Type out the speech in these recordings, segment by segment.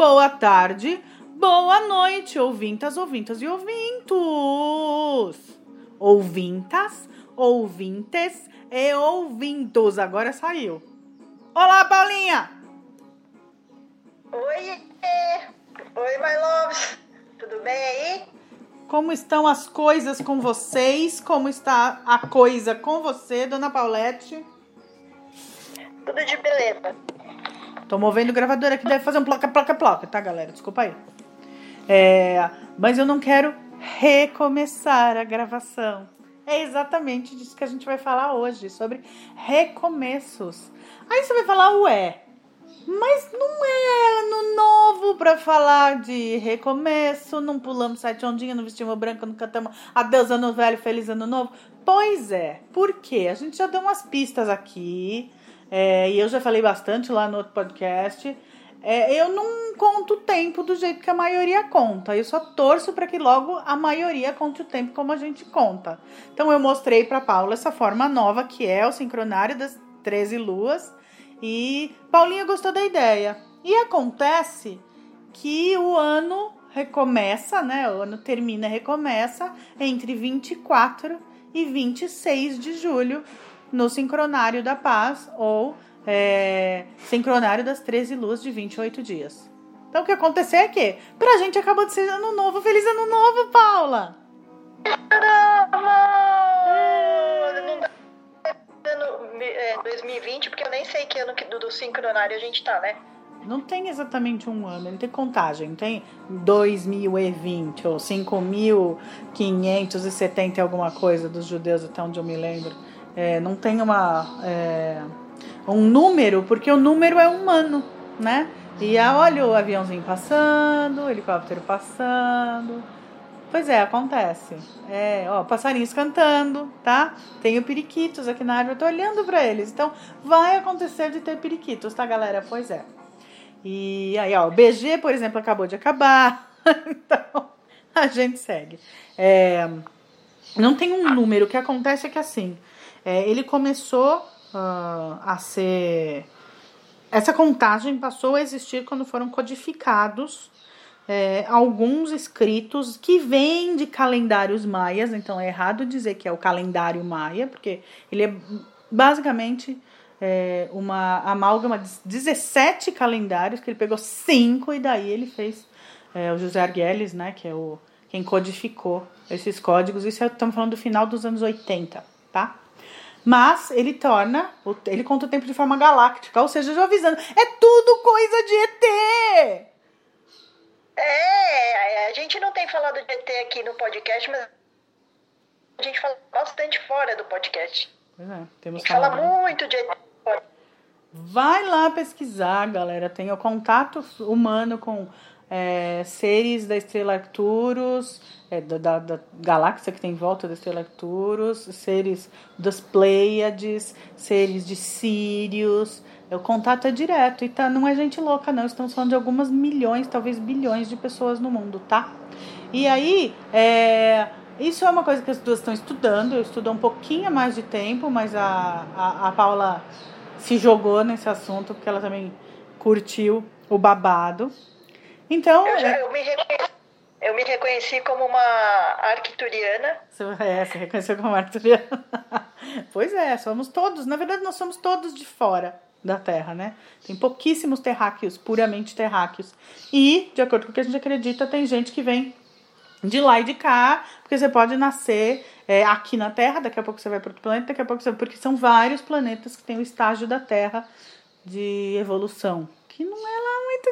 boa tarde, boa noite, ouvintas, ouvintas e ouvintos. Ouvintas, ouvintes e ouvintos. Agora saiu. Olá, Paulinha! Oi, oi, my loves. Tudo bem aí? Como estão as coisas com vocês? Como está a coisa com você, dona Paulette? Tudo de beleza. Tô movendo o gravador aqui, deve fazer um placa, placa, placa, tá, galera? Desculpa aí. É, mas eu não quero recomeçar a gravação. É exatamente disso que a gente vai falar hoje, sobre recomeços. Aí você vai falar, ué, mas não é ano novo pra falar de recomeço, não pulamos sete ondinhas, não vestimos branco, não cantamos adeus ano velho, feliz ano novo. Pois é, por quê? A gente já deu umas pistas aqui, é, e eu já falei bastante lá no outro podcast. É, eu não conto o tempo do jeito que a maioria conta. Eu só torço para que logo a maioria conte o tempo como a gente conta. Então eu mostrei para Paula essa forma nova que é o sincronário das 13 luas e Paulinha gostou da ideia. E acontece que o ano recomeça, né? O ano termina recomeça entre 24 e 26 de julho no Sincronário da Paz ou é, Sincronário das 13 Luas de 28 dias. Então o que aconteceu é que pra gente acabou de ser ano novo. Feliz ano novo, Paula! Ano 2020, porque eu nem sei que ano do, do sincronário a gente tá, né? Não tem exatamente um ano, não tem contagem, não tem 2020 ou 5.570 alguma coisa dos judeus, até onde eu me lembro. É, não tem uma, é, um número, porque o número é humano, né? E ah, olha o aviãozinho passando, o helicóptero passando. Pois é, acontece. É, ó, passarinhos cantando, tá? Tenho periquitos aqui na árvore, eu tô olhando para eles. Então, vai acontecer de ter periquitos, tá, galera? Pois é. E aí, ó, o BG, por exemplo, acabou de acabar. então, a gente segue. É, não tem um número, o que acontece é que assim, é, ele começou uh, a ser. Essa contagem passou a existir quando foram codificados é, alguns escritos que vêm de calendários maias, então é errado dizer que é o calendário maia, porque ele é basicamente é, uma amálgama de 17 calendários, que ele pegou cinco e daí ele fez é, o José Arguelles, né, que é o quem codificou esses códigos. Isso estamos falando do final dos anos 80, tá? Mas ele torna, ele conta o tempo de forma galáctica, ou seja, já avisando, é tudo coisa de ET! É, a gente não tem falado de ET aqui no podcast, mas a gente fala bastante fora do podcast. Pois é, temos a gente fala muito de ET. Vai lá pesquisar, galera. Tem o contato humano com é, seres da estrela Arcturus, é, da, da, da, galáxia que tem em volta da estrela Arcturus, seres das Pleiades, seres de Sirius. O contato é direto e tá, não é gente louca, não. Estamos falando de algumas milhões, talvez bilhões de pessoas no mundo, tá? E aí, é, isso é uma coisa que as duas estão estudando. Eu estudo um pouquinho mais de tempo, mas a, a, a Paula se jogou nesse assunto porque ela também curtiu o babado. Então. Eu, já, é eu, me, reconheci, eu me reconheci como uma arcturiana. É, você reconheceu como arcturiana. pois é, somos todos. Na verdade, nós somos todos de fora da Terra, né? Tem pouquíssimos terráqueos, puramente terráqueos. E, de acordo com o que a gente acredita, tem gente que vem de lá e de cá, porque você pode nascer é, aqui na Terra, daqui a pouco você vai para outro planeta, daqui a pouco você... Porque são vários planetas que têm o estágio da Terra de evolução que não é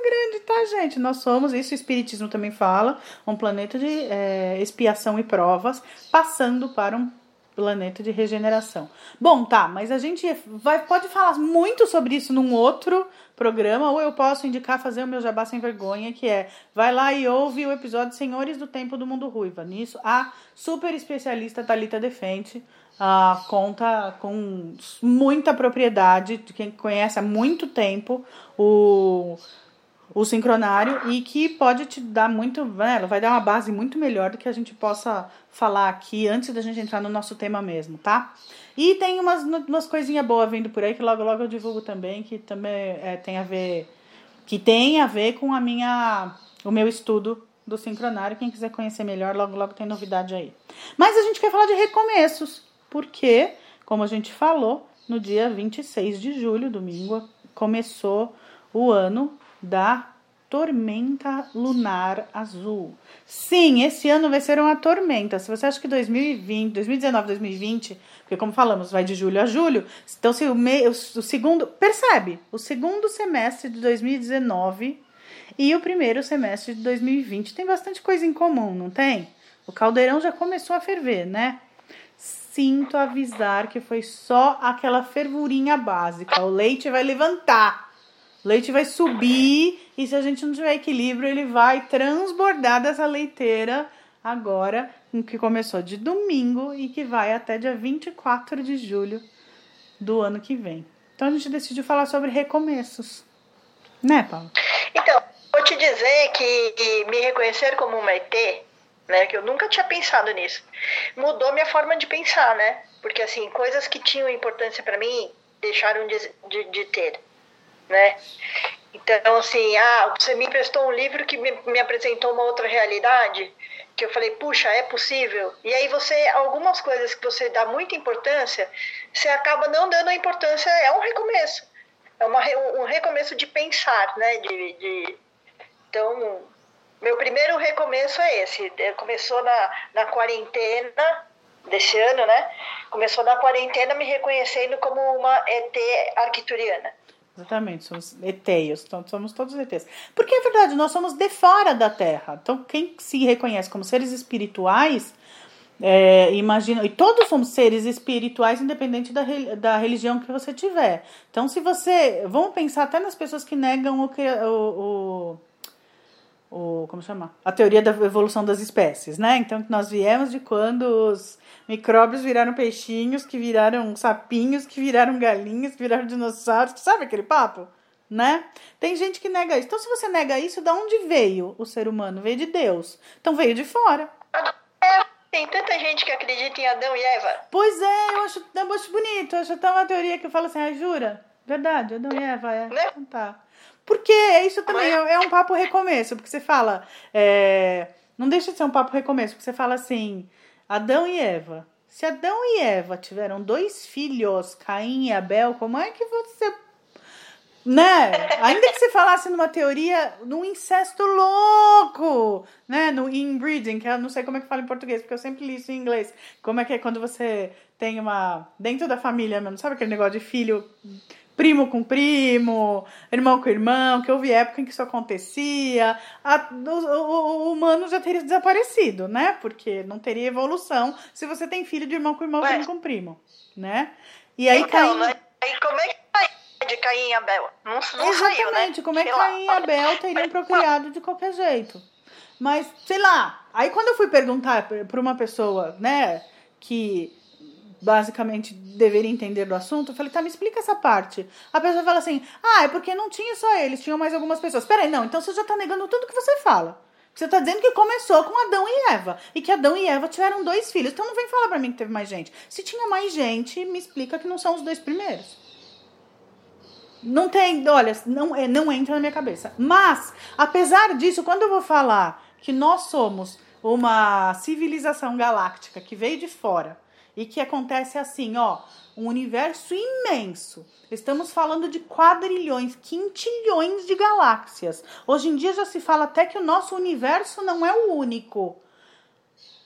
grande, tá, gente? Nós somos, isso o Espiritismo também fala, um planeta de é, expiação e provas, passando para um planeta de regeneração. Bom, tá, mas a gente vai, pode falar muito sobre isso num outro programa, ou eu posso indicar fazer o meu jabá sem vergonha, que é vai lá e ouve o episódio Senhores do Tempo do Mundo Ruiva. Nisso, a super especialista Talita Defente uh, conta com muita propriedade, de quem conhece há muito tempo o, o sincronário e que pode te dar muito, né, ela vai dar uma base muito melhor do que a gente possa falar aqui antes da gente entrar no nosso tema mesmo, tá? E tem umas, umas coisinhas boas vindo por aí que logo logo eu divulgo também, que também é, tem a ver que tem a ver com a minha, o meu estudo do sincronário. Quem quiser conhecer melhor, logo logo tem novidade aí. Mas a gente quer falar de recomeços, porque, como a gente falou, no dia 26 de julho, domingo, começou o ano da tormenta lunar azul. Sim, esse ano vai ser uma tormenta. Se você acha que 2020, 2019, 2020, porque como falamos, vai de julho a julho, então se o, me, o, o segundo, percebe, o segundo semestre de 2019 e o primeiro semestre de 2020 tem bastante coisa em comum, não tem? O caldeirão já começou a ferver, né? Sinto avisar que foi só aquela fervurinha básica. O leite vai levantar leite vai subir e se a gente não tiver equilíbrio, ele vai transbordar dessa leiteira agora, que começou de domingo e que vai até dia 24 de julho do ano que vem. Então a gente decidiu falar sobre recomeços. Né, Paulo? Então, vou te dizer que me reconhecer como uma ET, né, que eu nunca tinha pensado nisso, mudou minha forma de pensar, né? Porque assim, coisas que tinham importância para mim deixaram de, de, de ter né? Então, assim, ah, você me emprestou um livro que me, me apresentou uma outra realidade, que eu falei, puxa, é possível. E aí você, algumas coisas que você dá muita importância, você acaba não dando a importância, é um recomeço. É uma, um recomeço de pensar, né? De, de... Então, meu primeiro recomeço é esse. Começou na, na quarentena desse ano, né? Começou na quarentena me reconhecendo como uma ET arquituriana. Exatamente, somos ETs, então somos todos ETs. Porque é verdade, nós somos de fora da Terra. Então, quem se reconhece como seres espirituais, é, imagina, e todos somos seres espirituais, independente da, da religião que você tiver. Então, se você. Vamos pensar até nas pessoas que negam o, o, o o como chama? A teoria da evolução das espécies, né? Então nós viemos de quando os micróbios viraram peixinhos, que viraram sapinhos, que viraram galinhas, que viraram dinossauros, sabe aquele papo? Né? Tem gente que nega isso. Então, se você nega isso, da onde veio o ser humano? Veio de Deus. Então veio de fora. É, tem tanta gente que acredita em Adão e Eva. Pois é, eu acho, eu acho bonito. Eu acho até uma teoria que eu falo assim, ah, jura? Verdade, Adão e Eva, é. Né? Então tá. Porque isso também é, é um papo recomeço, porque você fala. É, não deixa de ser um papo recomeço, porque você fala assim: Adão e Eva. Se Adão e Eva tiveram dois filhos, Caim e Abel, como é que você. Né? Ainda que você falasse numa teoria, num incesto louco, né? No inbreeding, que eu não sei como é que fala em português, porque eu sempre li isso em inglês. Como é que é quando você tem uma. Dentro da família mesmo, sabe aquele negócio de filho primo com primo, irmão com irmão, que houve época em que isso acontecia, a, o, o, humano já teria desaparecido, né? Porque não teria evolução se você tem filho de irmão com irmão, primo com primo, né? E aí então, Caim... Como é que de Caim e Abel? Não, não Exatamente, saiu, né? como é que Caim e Abel teriam procriado de qualquer jeito? Mas, sei lá, aí quando eu fui perguntar para uma pessoa, né, que basicamente deveria entender do assunto, eu falei, tá, me explica essa parte. A pessoa fala assim, ah, é porque não tinha só eles, tinham mais algumas pessoas. Peraí, não, então você já tá negando tudo que você fala. Você tá dizendo que começou com Adão e Eva. E que Adão e Eva tiveram dois filhos. Então não vem falar pra mim que teve mais gente. Se tinha mais gente, me explica que não são os dois primeiros. Não tem, olha, não, é, não entra na minha cabeça. Mas, apesar disso, quando eu vou falar que nós somos uma civilização galáctica que veio de fora, e que acontece assim, ó, um universo imenso. Estamos falando de quadrilhões, quintilhões de galáxias. Hoje em dia já se fala até que o nosso universo não é o único.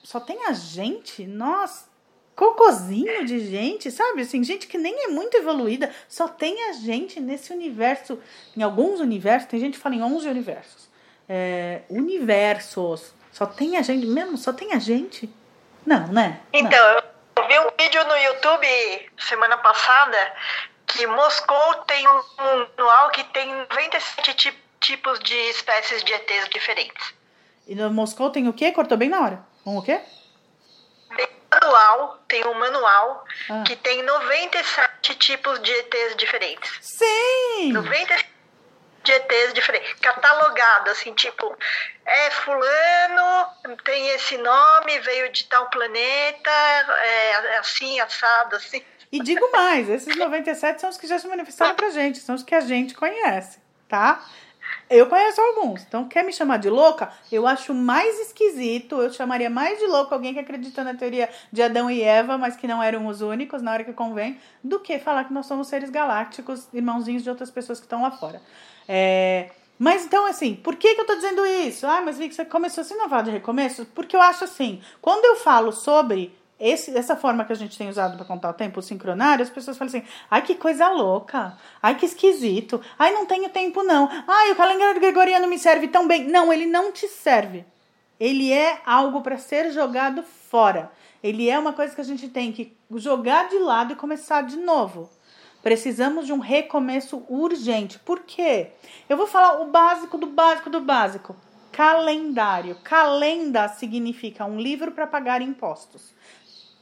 Só tem a gente, nós, cocôzinho de gente, sabe? Assim, gente que nem é muito evoluída, só tem a gente nesse universo. Em alguns universos, tem gente que fala em 11 universos. É, universos. Só tem a gente, mesmo só tem a gente? Não, né? Então, não. Vi um vídeo no YouTube semana passada que Moscou tem um manual que tem 97 tipos de espécies de ETs diferentes. E no Moscou tem o quê? Cortou bem na hora. Um o quê? Tem um manual, tem um manual ah. que tem 97 tipos de ETs diferentes. Sim! 97 de ETs diferentes, catalogado, assim, tipo, é fulano, tem esse nome, veio de tal planeta, é assim, assado, assim. E digo mais, esses 97 são os que já se manifestaram pra gente, são os que a gente conhece, tá? Eu conheço alguns. Então, quer me chamar de louca? Eu acho mais esquisito. Eu chamaria mais de louco alguém que acredita na teoria de Adão e Eva, mas que não eram os únicos na hora que convém, do que falar que nós somos seres galácticos, irmãozinhos de outras pessoas que estão lá fora. É. Mas então, assim, por que, que eu tô dizendo isso? Ah, mas Vic, você começou assim não falar de recomeço? Porque eu acho assim, quando eu falo sobre esse, essa forma que a gente tem usado para contar o tempo, o sincronário, as pessoas falam assim: ai, que coisa louca, ai, que esquisito, ai, não tenho tempo não, ai, o calendário gregoriano me serve tão bem. Não, ele não te serve. Ele é algo para ser jogado fora. Ele é uma coisa que a gente tem que jogar de lado e começar de novo. Precisamos de um recomeço urgente. Por quê? Eu vou falar o básico do básico do básico. Calendário. Calenda significa um livro para pagar impostos.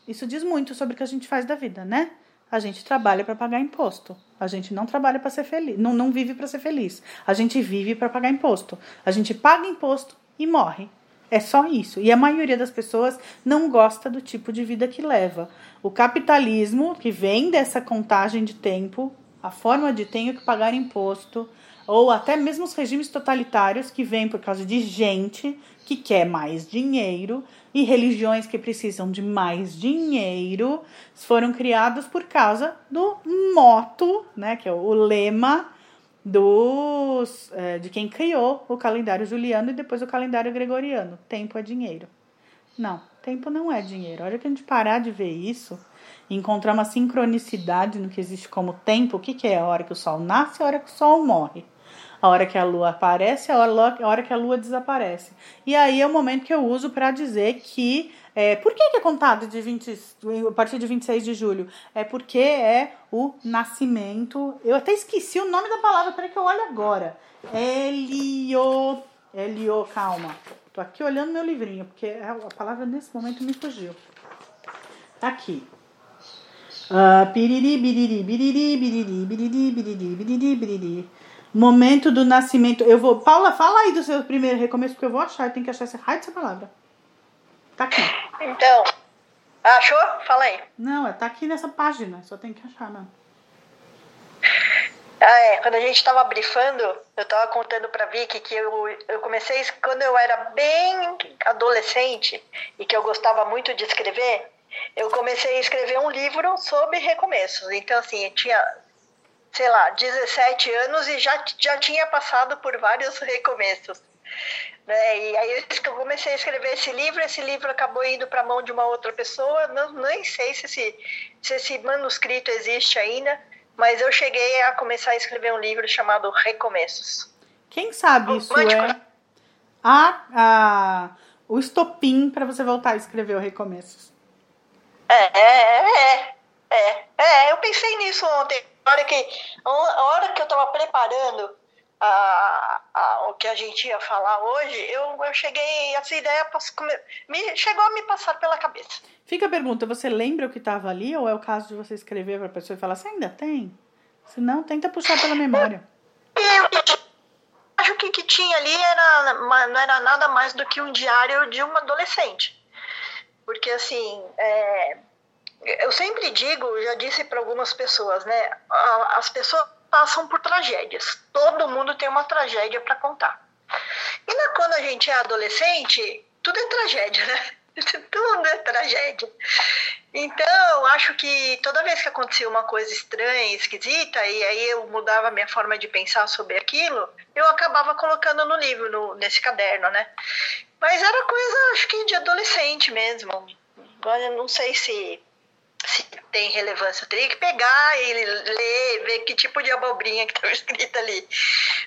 Isso diz muito sobre o que a gente faz da vida, né? A gente trabalha para pagar imposto. A gente não trabalha para ser feliz, não, não vive para ser feliz. A gente vive para pagar imposto. A gente paga imposto e morre. É só isso. E a maioria das pessoas não gosta do tipo de vida que leva. O capitalismo, que vem dessa contagem de tempo, a forma de tenho que pagar imposto, ou até mesmo os regimes totalitários que vêm por causa de gente que quer mais dinheiro e religiões que precisam de mais dinheiro, foram criados por causa do moto, né, que é o lema dos é, de quem criou o calendário juliano e depois o calendário gregoriano. Tempo é dinheiro. Não, tempo não é dinheiro. A hora que a gente parar de ver isso e encontrar uma sincronicidade no que existe como tempo, o que, que é a hora que o sol nasce e a hora que o sol morre? A hora que a lua aparece, a hora, a hora que a lua desaparece. E aí é o momento que eu uso para dizer que é, por que, que, é contado de 20, a partir de 26 de julho? É porque é o nascimento. Eu até esqueci o nome da palavra, peraí que eu olho agora. Helio. Helio, calma. Tô aqui olhando meu livrinho, porque a palavra nesse momento me fugiu. Tá aqui. Uh, piriri, biriri, biriri, biriri, biriri, biriri, biriri, biriri. Momento do nascimento. Eu vou. Paula, fala aí do seu primeiro recomeço, porque eu vou achar. Eu tenho que achar essa raio dessa palavra. Tá aqui. Então. Achou? Fala aí. Não, é, tá aqui nessa página. Só tem que achar, não. Ah, é. Quando a gente tava brifando, eu tava contando pra Vicky que eu, eu comecei quando eu era bem adolescente e que eu gostava muito de escrever. Eu comecei a escrever um livro sobre recomeços. Então, assim, eu tinha sei lá, 17 anos e já, já tinha passado por vários recomeços. Né? E aí eu comecei a escrever esse livro, esse livro acabou indo para a mão de uma outra pessoa, não, nem sei se esse, se esse manuscrito existe ainda, mas eu cheguei a começar a escrever um livro chamado Recomeços. Quem sabe isso é a, a, o estopim para você voltar a escrever o Recomeços. É, é, é, é, é, eu pensei nisso ontem a hora que, a hora que eu estava preparando a, a, o que a gente ia falar hoje, eu, eu cheguei, essa ideia me, chegou a me passar pela cabeça. Fica a pergunta, você lembra o que estava ali ou é o caso de você escrever para a pessoa e falar, você ainda tem? Se não, tenta puxar pela memória. Eu acho que o que tinha ali era, não era nada mais do que um diário de uma adolescente. Porque, assim, é, eu sempre digo, já disse para algumas pessoas, né? As pessoas passam por tragédias. Todo mundo tem uma tragédia para contar. E na, quando a gente é adolescente, tudo é tragédia, né? Tudo é tragédia. Então, acho que toda vez que acontecia uma coisa estranha, esquisita, e aí eu mudava minha forma de pensar sobre aquilo, eu acabava colocando no livro, no, nesse caderno, né? Mas era coisa, acho que de adolescente mesmo. Agora, não sei se se tem relevância. Eu teria que pegar e ler, ver que tipo de abobrinha que estava escrita ali.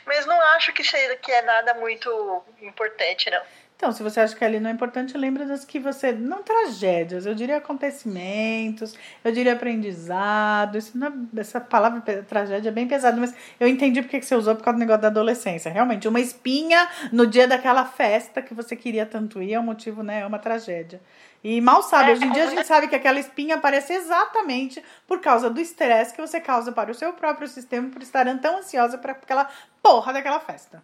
Mas não acho que, seja, que é nada muito importante, não. Então, se você acha que ali não é importante, lembra das que você. Não tragédias, eu diria acontecimentos, eu diria aprendizado. Isso não é, essa palavra tragédia é bem pesada, mas eu entendi porque que você usou por causa do negócio da adolescência. Realmente, uma espinha no dia daquela festa que você queria tanto ir é um motivo, né? É uma tragédia. E mal sabe, hoje em dia a gente sabe que aquela espinha aparece exatamente por causa do estresse que você causa para o seu próprio sistema por estar tão ansiosa para aquela porra daquela festa.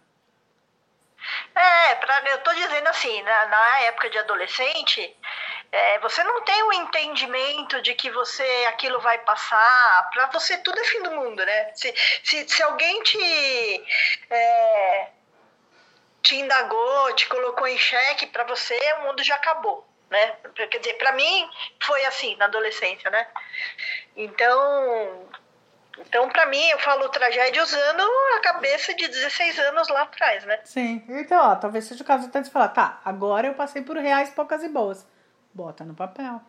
É, pra, eu tô dizendo assim, na, na época de adolescente, é, você não tem o entendimento de que você aquilo vai passar, para você tudo é fim do mundo, né? Se, se, se alguém te. É, te indagou, te colocou em xeque, para você o mundo já acabou, né? Quer dizer, para mim foi assim na adolescência, né? Então, então para mim eu falo tragédia usando a cabeça de 16 anos lá atrás, né? Sim. Então, ó, talvez seja o caso até de falar, tá, agora eu passei por reais poucas e boas. Bota no papel.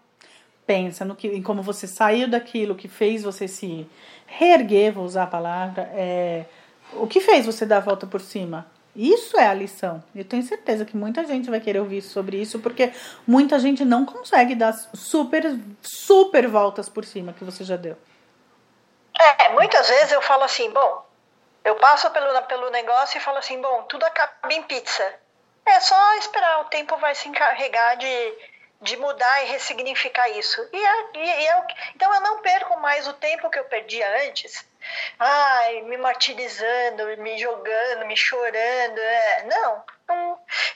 Pensa no que, em como você saiu daquilo que fez você se reerguer, vou usar a palavra, é, o que fez você dar a volta por cima? Isso é a lição. Eu tenho certeza que muita gente vai querer ouvir sobre isso, porque muita gente não consegue dar super, super voltas por cima que você já deu. É, muitas vezes eu falo assim, bom, eu passo pelo, pelo negócio e falo assim, bom, tudo acaba em pizza. É só esperar, o tempo vai se encarregar de, de mudar e ressignificar isso. E, é, e, é, então eu não perco mais o tempo que eu perdia antes ai, me martirizando, me jogando, me chorando. É. Não,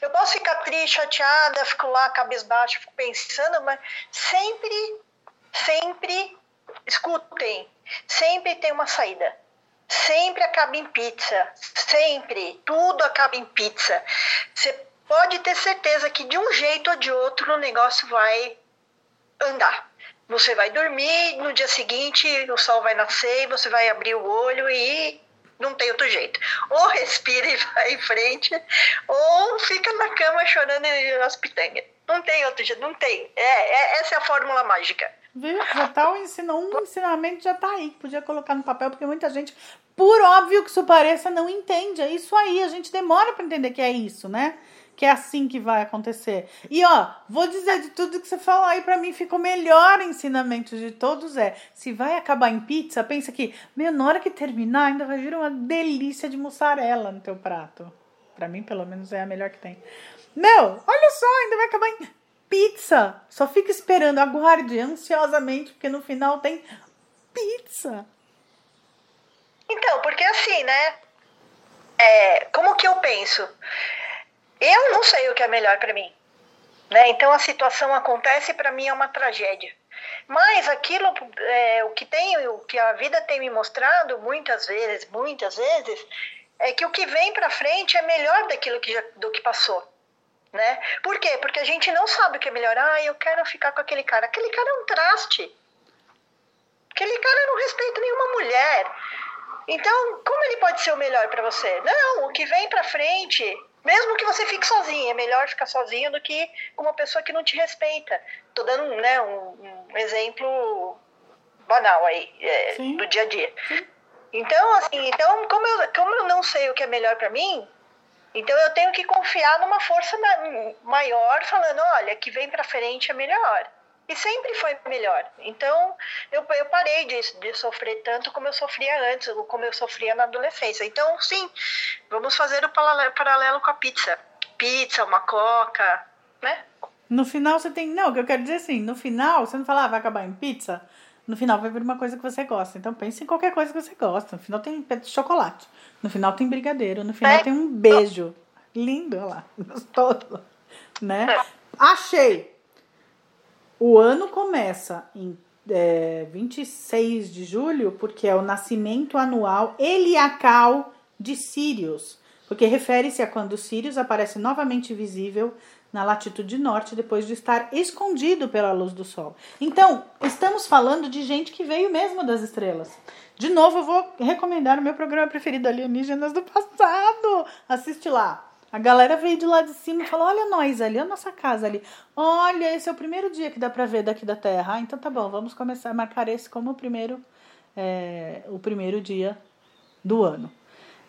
eu posso ficar triste, chateada, fico lá cabisbaixo, fico pensando, mas sempre, sempre, escutem, sempre tem uma saída. Sempre acaba em pizza, sempre, tudo acaba em pizza. Você pode ter certeza que de um jeito ou de outro o negócio vai andar. Você vai dormir, no dia seguinte o sol vai nascer e você vai abrir o olho e não tem outro jeito. Ou respira e vai em frente, ou fica na cama chorando as pitangas. Não tem outro jeito, não tem. É, é, essa é a fórmula mágica. Viu? Já tá o ensino, um ensinamento já tá aí. Podia colocar no papel, porque muita gente, por óbvio que isso pareça, não entende. É isso aí. A gente demora para entender que é isso, né? Que é assim que vai acontecer. E ó, vou dizer de tudo que você falou aí para mim ficou melhor ensinamento de todos é, se vai acabar em pizza, pensa que, hora que terminar ainda vai vir uma delícia de mussarela no teu prato. Para mim, pelo menos é a melhor que tem. Meu, olha só, ainda vai acabar em pizza. Só fica esperando, aguarde ansiosamente, porque no final tem pizza. Então, porque assim, né? É, como que eu penso? Eu não sei o que é melhor para mim. Né? Então a situação acontece para mim é uma tragédia. Mas aquilo, é, o que tem, o que a vida tem me mostrado muitas vezes, muitas vezes, é que o que vem para frente é melhor daquilo que já, do que passou. Né? Por quê? Porque a gente não sabe o que é melhor. Ah, eu quero ficar com aquele cara. Aquele cara é um traste. Aquele cara não respeita nenhuma mulher. Então, como ele pode ser o melhor para você? Não, o que vem para frente mesmo que você fique sozinho, é melhor ficar sozinho do que com uma pessoa que não te respeita. Tô dando né, um, um exemplo banal aí, é, do dia a dia. Sim. Então, assim, então, como eu, como eu não sei o que é melhor para mim, então eu tenho que confiar numa força maior, falando, olha, que vem para frente é melhor. E sempre foi melhor. Então, eu, eu parei de, de sofrer tanto como eu sofria antes, ou como eu sofria na adolescência. Então, sim, vamos fazer o paralelo com a pizza. Pizza, uma coca, né? No final você tem. Não, o que eu quero dizer é assim, no final, você não fala, ah, vai acabar em pizza. No final vai vir uma coisa que você gosta. Então pense em qualquer coisa que você gosta. No final tem chocolate. No final tem brigadeiro. No final é. tem um beijo. Lindo, olha lá. Gostoso. Né? É. Achei! O ano começa em é, 26 de julho, porque é o nascimento anual heliacal de Sirius, porque refere-se a quando Sirius aparece novamente visível na latitude norte depois de estar escondido pela luz do sol. Então, estamos falando de gente que veio mesmo das estrelas. De novo, eu vou recomendar o meu programa preferido, Alienígenas do Passado. Assiste lá. A galera veio de lá de cima e falou: Olha nós ali, a nossa casa ali. Olha, esse é o primeiro dia que dá pra ver daqui da Terra. Ah, então tá bom, vamos começar a marcar esse como o primeiro, é, o primeiro dia do ano.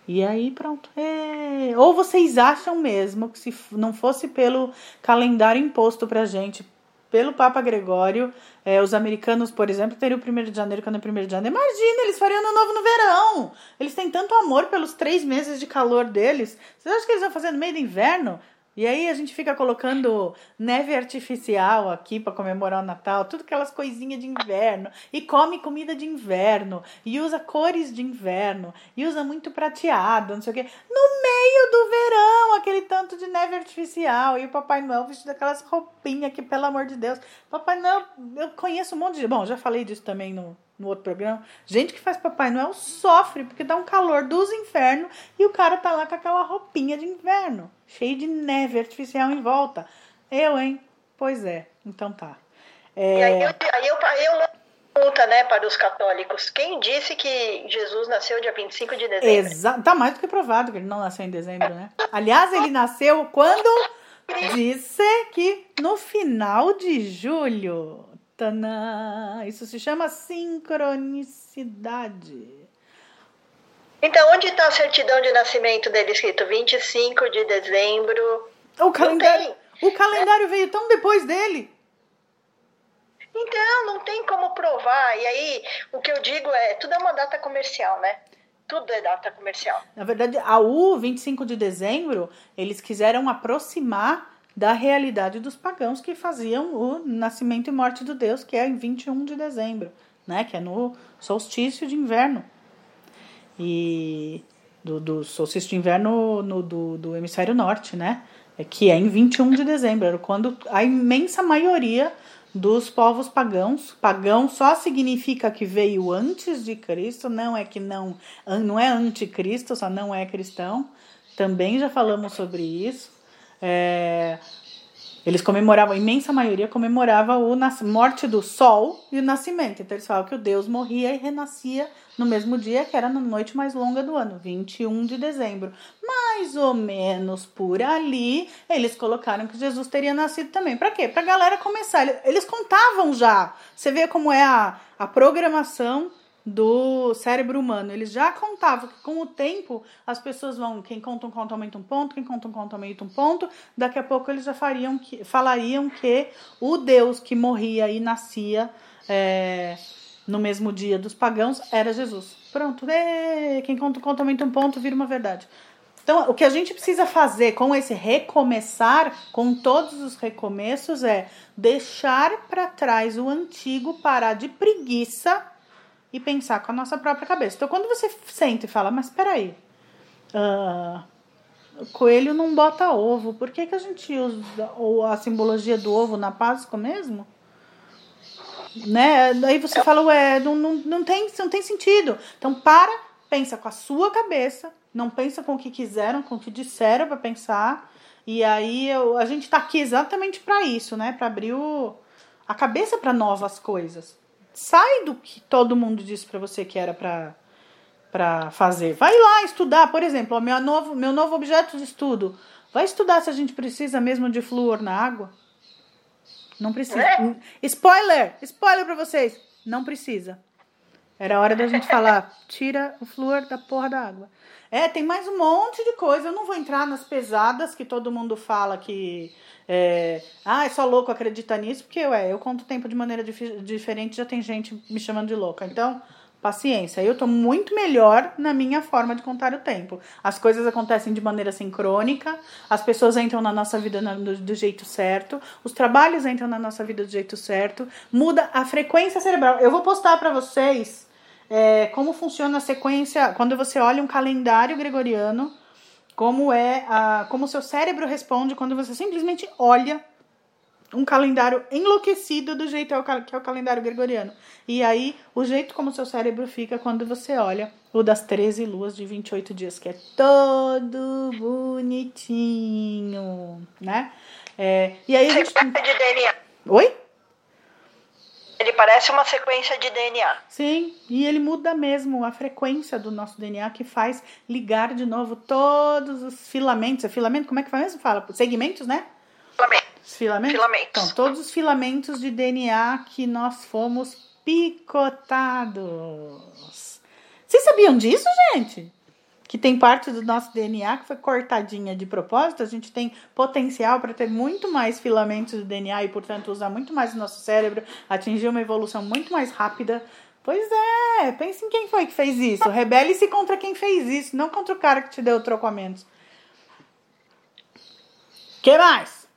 E aí pronto. É... Ou vocês acham mesmo que se não fosse pelo calendário imposto pra gente pelo Papa Gregório, é, os americanos, por exemplo, teriam o 1 de janeiro quando é 1 de janeiro. Imagina, eles fariam ano novo no verão. Eles têm tanto amor pelos três meses de calor deles. Vocês acham que eles vão fazer no meio do inverno? E aí a gente fica colocando neve artificial aqui para comemorar o Natal, tudo aquelas coisinhas de inverno, e come comida de inverno, e usa cores de inverno, e usa muito prateado, não sei o quê. No meio do verão, aquele tanto de neve artificial, e o Papai Noel vestido aquelas roupinhas que, pelo amor de Deus. Papai Noel, eu conheço um monte de. Bom, já falei disso também no, no outro programa. Gente que faz Papai Noel sofre porque dá um calor dos infernos e o cara tá lá com aquela roupinha de inverno, cheio de neve artificial em volta. Eu, hein? Pois é, então tá. É... E aí eu, aí eu, aí eu pergunta, né, para os católicos. Quem disse que Jesus nasceu dia 25 de dezembro? Exato. Tá mais do que provado que ele não nasceu em dezembro, né? Aliás, ele nasceu quando disse que no final de julho. Tanã, isso se chama sincronicidade. Então, onde está a certidão de nascimento dele escrito 25 de dezembro? O calendário, o calendário veio tão depois dele. Então, não tem como provar. E aí, o que eu digo é, tudo é uma data comercial, né? Tudo é data comercial. Na verdade, a U, 25 de dezembro, eles quiseram aproximar da realidade dos pagãos que faziam o nascimento e morte do Deus, que é em 21 de dezembro, né? Que é no solstício de inverno. E do, do solstício de inverno no, do, do hemisfério norte, né? É que é em 21 de dezembro, era quando a imensa maioria dos povos pagãos. Pagão só significa que veio antes de Cristo, não é que não, não é anticristo, só não é cristão. Também já falamos sobre isso. É, eles comemoravam, a imensa maioria comemorava a morte do sol e o nascimento. Então eles falavam que o Deus morria e renascia no mesmo dia, que era na noite mais longa do ano, 21 de dezembro. Mais ou menos por ali, eles colocaram que Jesus teria nascido também. Para quê? Para a galera começar. Eles contavam já. Você vê como é a, a programação do cérebro humano. Eles já contavam que com o tempo as pessoas vão, quem conta um conto aumenta um ponto, quem conta um conto aumenta um ponto. Daqui a pouco eles já fariam que, falariam que o Deus que morria e nascia é, no mesmo dia dos pagãos era Jesus. Pronto, é, quem conta um conto aumenta um ponto, vira uma verdade. Então, o que a gente precisa fazer com esse recomeçar, com todos os recomeços, é deixar para trás o antigo, parar de preguiça e pensar com a nossa própria cabeça. Então, quando você senta e fala, mas peraí, uh, coelho não bota ovo, por que, que a gente usa a simbologia do ovo na Páscoa mesmo? Né? Daí você fala, ué, não, não, não, tem, não tem sentido. Então, para, pensa com a sua cabeça, não pensa com o que quiseram, com o que disseram para pensar. E aí eu, a gente tá aqui exatamente para isso, né? Para abrir o, a cabeça para novas coisas. Sai do que todo mundo disse para você que era para para fazer. Vai lá estudar, por exemplo, o meu novo, meu novo objeto de estudo. Vai estudar se a gente precisa mesmo de flúor na água? Não precisa. É. Spoiler! Spoiler para vocês! Não precisa. Era hora da gente falar, tira o flúor da porra da água. É, tem mais um monte de coisa. Eu não vou entrar nas pesadas que todo mundo fala que é, ah, é só louco acreditar nisso, porque ué, eu conto tempo de maneira dif diferente, já tem gente me chamando de louca. Então, paciência. Eu tô muito melhor na minha forma de contar o tempo. As coisas acontecem de maneira sincrônica, as pessoas entram na nossa vida do, do jeito certo, os trabalhos entram na nossa vida do jeito certo, muda a frequência cerebral. Eu vou postar para vocês é, como funciona a sequência quando você olha um calendário gregoriano como é a, como o seu cérebro responde quando você simplesmente olha um calendário enlouquecido do jeito que é o calendário gregoriano. E aí, o jeito como o seu cérebro fica quando você olha o das 13 luas de 28 dias, que é todo bonitinho, né? É, e aí a gente... Oi? Ele parece uma sequência de DNA. Sim, e ele muda mesmo a frequência do nosso DNA, que faz ligar de novo todos os filamentos. É filamento? Como é que faz mesmo? Fala, segmentos, né? Filamentos. Filamentos? Filamentos. Então, todos os filamentos de DNA que nós fomos picotados. Vocês sabiam disso, gente? Que tem parte do nosso DNA que foi cortadinha de propósito, a gente tem potencial para ter muito mais filamentos do DNA e, portanto, usar muito mais o nosso cérebro, atingir uma evolução muito mais rápida. Pois é, pense em quem foi que fez isso. Rebele-se contra quem fez isso, não contra o cara que te deu o que mais?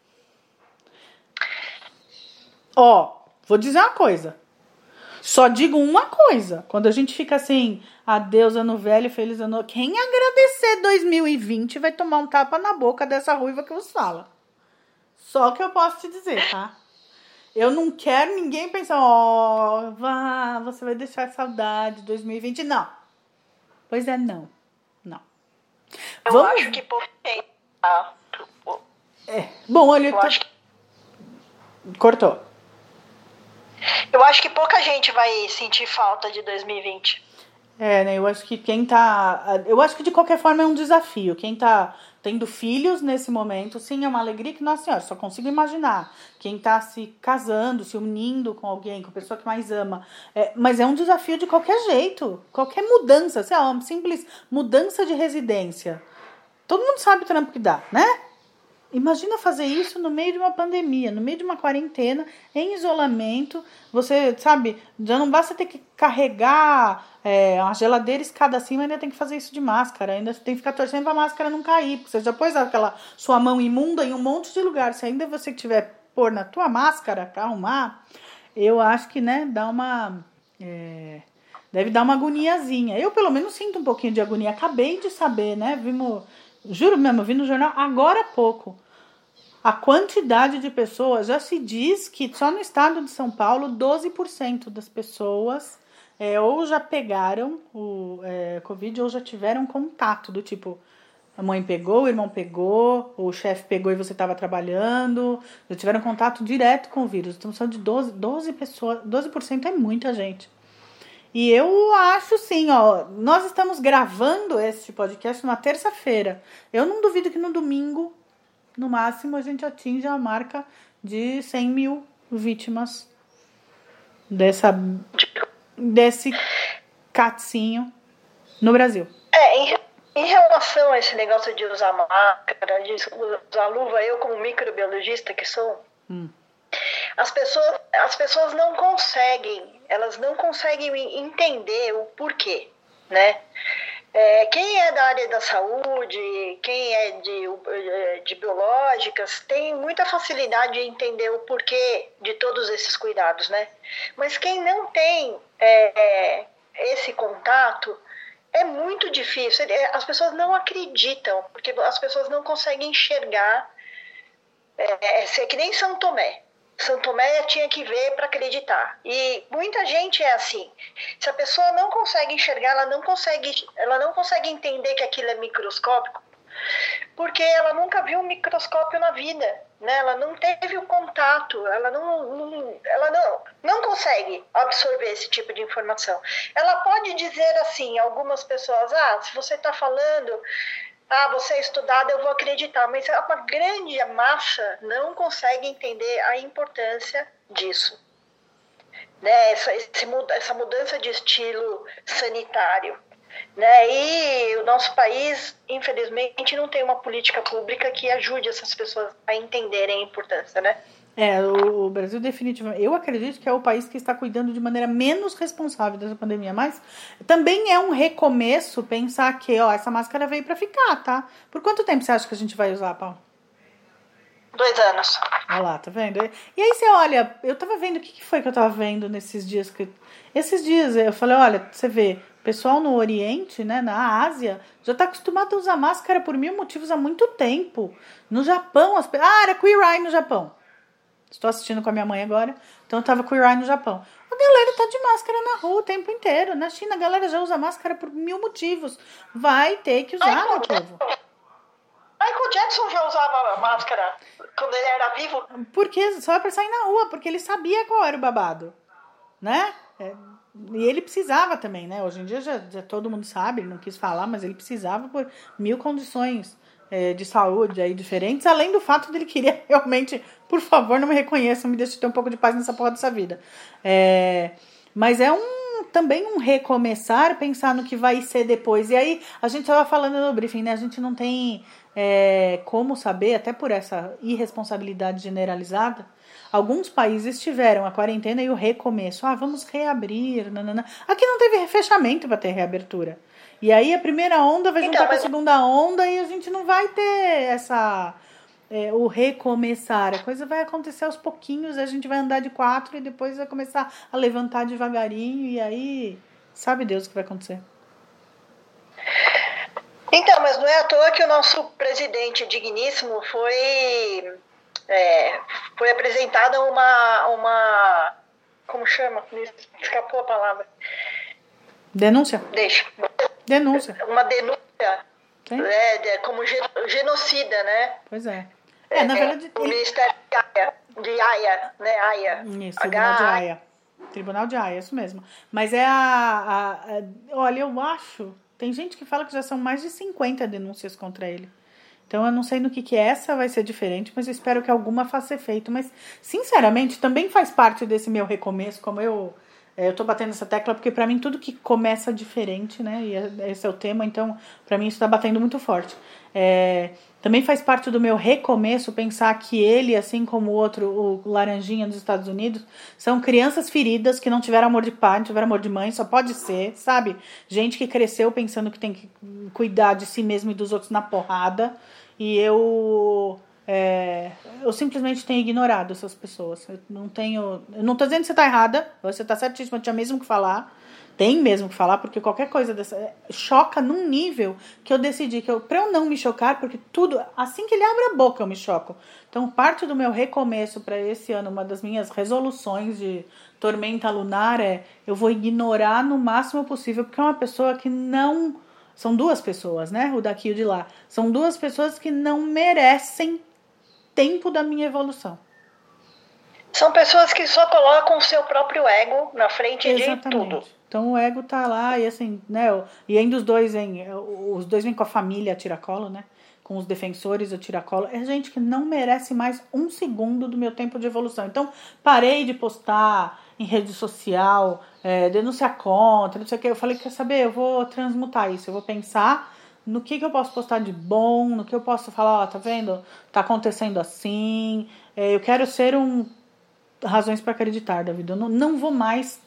Ó, vou dizer uma coisa. Só digo uma coisa. Quando a gente fica assim, adeus ano velho, feliz ano. Quem agradecer 2020 vai tomar um tapa na boca dessa ruiva que vos fala. Só que eu posso te dizer, tá? Eu não quero ninguém pensar, ó, oh, vá, você vai deixar saudade 2020. Não. Pois é, não. Não. Eu Vamos... acho que tempo. Ah, é. Bom, olha. Eu tô... acho que... Cortou. Eu acho que pouca gente vai sentir falta de 2020. É, né? Eu acho que quem tá. Eu acho que de qualquer forma é um desafio. Quem tá tendo filhos nesse momento, sim, é uma alegria que, nossa senhora, só consigo imaginar. Quem tá se casando, se unindo com alguém, com a pessoa que mais ama. É, mas é um desafio de qualquer jeito. Qualquer mudança, sei lá, uma simples mudança de residência. Todo mundo sabe o trampo que dá, né? Imagina fazer isso no meio de uma pandemia, no meio de uma quarentena, em isolamento. Você, sabe, já não basta ter que carregar é, a geladeira escada acima, ainda tem que fazer isso de máscara. Ainda tem que ficar torcendo pra máscara não cair. Porque você já pôs aquela sua mão imunda em um monte de lugar. Se ainda você tiver pôr na tua máscara pra arrumar, eu acho que, né, dá uma. É, deve dar uma agoniazinha. Eu, pelo menos, sinto um pouquinho de agonia. Acabei de saber, né? Vimos Juro mesmo, eu vi no jornal agora há pouco. A quantidade de pessoas, já se diz que só no estado de São Paulo, 12% das pessoas é, ou já pegaram o é, Covid ou já tiveram contato, do tipo, a mãe pegou, o irmão pegou, o chefe pegou e você estava trabalhando, já tiveram contato direto com o vírus. Então são de 12, 12 pessoas, 12% é muita gente. E eu acho sim, ó. Nós estamos gravando este podcast numa terça-feira. Eu não duvido que no domingo, no máximo, a gente atinja a marca de 100 mil vítimas dessa desse catzinho no Brasil. É, em, em relação a esse negócio de usar máscara, de usar luva, eu como microbiologista que sou, hum as pessoas, as pessoas não conseguem, elas não conseguem entender o porquê, né? É, quem é da área da saúde, quem é de, de biológicas, tem muita facilidade de entender o porquê de todos esses cuidados, né? Mas quem não tem é, esse contato, é muito difícil. As pessoas não acreditam, porque as pessoas não conseguem enxergar. É, é que nem São Tomé. São Tomé tinha que ver para acreditar. E muita gente é assim. Se a pessoa não consegue enxergar, ela não consegue, ela não consegue entender que aquilo é microscópico, porque ela nunca viu um microscópio na vida, né? Ela não teve o contato, ela não, não, ela não, não consegue absorver esse tipo de informação. Ela pode dizer assim, algumas pessoas, ah, se você está falando ah, você é estudado, eu vou acreditar, mas uma grande massa não consegue entender a importância disso. Né? Essa, esse, essa mudança de estilo sanitário. Né? E o nosso país, infelizmente, não tem uma política pública que ajude essas pessoas a entenderem a importância, né? É, o Brasil definitivamente. Eu acredito que é o país que está cuidando de maneira menos responsável dessa pandemia, mas também é um recomeço pensar que, ó, essa máscara veio para ficar, tá? Por quanto tempo você acha que a gente vai usar, Paulo? Dois anos. Olha lá, tá vendo? E aí você olha, eu tava vendo, o que, que foi que eu tava vendo nesses dias que. Esses dias eu falei, olha, você vê, pessoal no Oriente, né, na Ásia, já tá acostumado a usar máscara por mil motivos há muito tempo. No Japão, as... ah, era Queer Eye no Japão. Estou assistindo com a minha mãe agora. Então eu tava com o Rai no Japão. A galera tá de máscara na rua o tempo inteiro. Na China a galera já usa máscara por mil motivos. Vai ter que usar, Michael meu povo. Michael Jackson já usava máscara quando ele era vivo. Porque só para sair na rua, porque ele sabia qual era o babado, né? É, e ele precisava também, né? Hoje em dia já, já todo mundo sabe, ele não quis falar, mas ele precisava por mil condições é, de saúde aí diferentes, além do fato dele querer realmente, por favor, não me reconheçam, me deixe ter um pouco de paz nessa porra dessa vida. É, mas é um também um recomeçar, pensar no que vai ser depois. E aí, a gente estava falando no briefing, né? A gente não tem é, como saber, até por essa irresponsabilidade generalizada. Alguns países tiveram a quarentena e o recomeço. Ah, vamos reabrir. Nanana. Aqui não teve fechamento para ter reabertura. E aí a primeira onda vai juntar então, com a segunda onda e a gente não vai ter essa. É, o recomeçar. A coisa vai acontecer aos pouquinhos, a gente vai andar de quatro e depois vai começar a levantar devagarinho, e aí sabe Deus o que vai acontecer. Então, mas não é à toa que o nosso presidente digníssimo foi é, foi apresentada uma, uma. Como chama? Escapou a palavra. Denúncia. Deixa. Denúncia. Uma denúncia é, como genocida, né? Pois é. É, na é, verdade. O Ministério de Haia, de Haia, né? Haia. Isso, Tribunal de Haia. Tribunal de Haia, isso mesmo. Mas é a, a, a. Olha, eu acho. Tem gente que fala que já são mais de 50 denúncias contra ele. Então eu não sei no que, que essa vai ser diferente, mas eu espero que alguma faça efeito. Mas, sinceramente, também faz parte desse meu recomeço, como eu eu tô batendo essa tecla porque para mim tudo que começa diferente, né? E é, esse é o tema, então para mim isso tá batendo muito forte. É, também faz parte do meu recomeço pensar que ele, assim como o outro, o Laranjinha dos Estados Unidos, são crianças feridas que não tiveram amor de pai, não tiveram amor de mãe, só pode ser, sabe? Gente que cresceu pensando que tem que cuidar de si mesmo e dos outros na porrada. E eu é, eu simplesmente tenho ignorado essas pessoas. Eu não tenho. Eu não tô dizendo que você tá errada, você tá certíssima, tinha mesmo que falar. Tem mesmo que falar, porque qualquer coisa dessa. É, choca num nível que eu decidi que eu, pra eu não me chocar, porque tudo. Assim que ele abre a boca, eu me choco. Então, parte do meu recomeço para esse ano, uma das minhas resoluções de tormenta lunar é eu vou ignorar no máximo possível, porque é uma pessoa que não. São duas pessoas, né? O daqui e o de lá. São duas pessoas que não merecem tempo da minha evolução. São pessoas que só colocam o seu próprio ego na frente Exatamente. de tudo. Então o ego tá lá e assim, né? E ainda os dois vêm, os dois vêm com a família tiracolo, né? Com os defensores do tiracolo. É gente que não merece mais um segundo do meu tempo de evolução. Então parei de postar em rede social, é, denunciar contra, não sei o que. Eu falei, quer saber? Eu vou transmutar isso. Eu vou pensar no que, que eu posso postar de bom, no que eu posso falar, ó, tá vendo? Tá acontecendo assim. É, eu quero ser um. Razões para acreditar, David. Eu não, não vou mais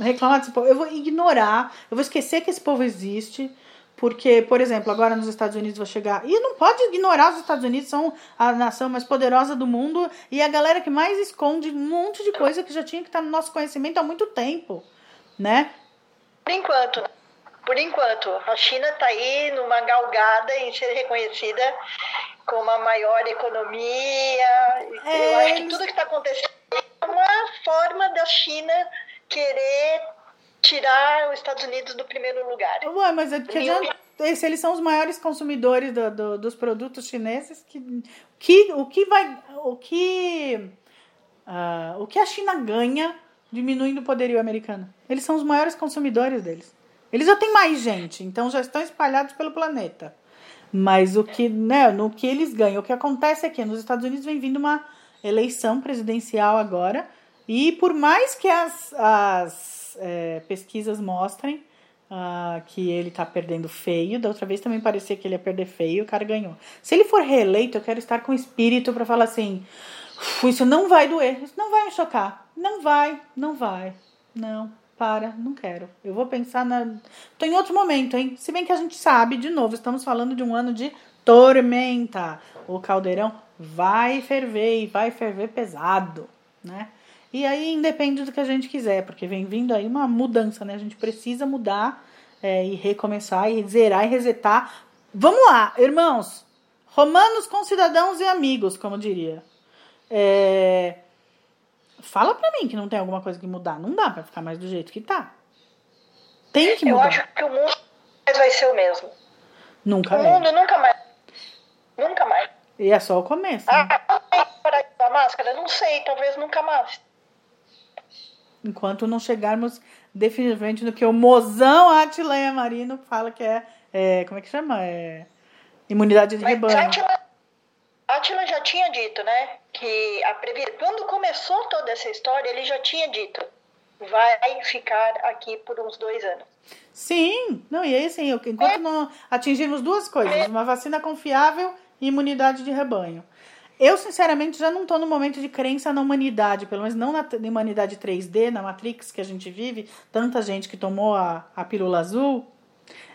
reclamar desse povo. Eu vou ignorar, eu vou esquecer que esse povo existe. Porque, por exemplo, agora nos Estados Unidos vou chegar. E não pode ignorar os Estados Unidos, são a nação mais poderosa do mundo e a galera que mais esconde um monte de coisa que já tinha que estar no nosso conhecimento há muito tempo, né? Por enquanto por enquanto. A China está aí numa galgada em ser reconhecida como a maior economia. É... Eu acho que tudo que está acontecendo é uma forma da China querer tirar os Estados Unidos do primeiro lugar. Ué, mas é que já, se eles são os maiores consumidores do, do, dos produtos chineses, que, que, o que vai. O que. Uh, o que a China ganha diminuindo o poderio americano? Eles são os maiores consumidores deles. Eles já têm mais gente, então já estão espalhados pelo planeta. Mas o que, né, no que eles ganham, o que acontece é que nos Estados Unidos vem vindo uma eleição presidencial agora, e por mais que as, as é, pesquisas mostrem uh, que ele está perdendo feio, da outra vez também parecia que ele ia perder feio, o cara ganhou. Se ele for reeleito, eu quero estar com espírito para falar assim: isso não vai doer, isso não vai me chocar, não vai, não vai, não para, não quero. Eu vou pensar na. Tô em outro momento, hein? Se bem que a gente sabe, de novo, estamos falando de um ano de tormenta. O caldeirão vai ferver e vai ferver pesado, né? E aí independe do que a gente quiser, porque vem vindo aí uma mudança, né? A gente precisa mudar é, e recomeçar e zerar e resetar. Vamos lá, irmãos! Romanos com cidadãos e amigos, como diria. É, Fala pra mim que não tem alguma coisa que mudar. Não dá pra ficar mais do jeito que tá. Tem que mudar. Eu acho que o mundo vai ser o mesmo. Nunca O é. mundo nunca mais. Nunca mais. E é só o começo. Né? Ah, parar de usar máscara? Não sei, talvez nunca mais. Enquanto não chegarmos definitivamente no que o mozão Atileia Marino fala que é, é, Como é que chama? É, imunidade de Mas rebanho. Atila, Atila já tinha dito, né? Que a previ... quando começou toda essa história, ele já tinha dito vai ficar aqui por uns dois anos. Sim, não, e aí assim, enquanto é. não atingirmos duas coisas, é. uma vacina confiável e imunidade de rebanho. Eu, sinceramente, já não estou no momento de crença na humanidade, pelo menos não na, na humanidade 3D, na Matrix que a gente vive, tanta gente que tomou a, a pílula azul.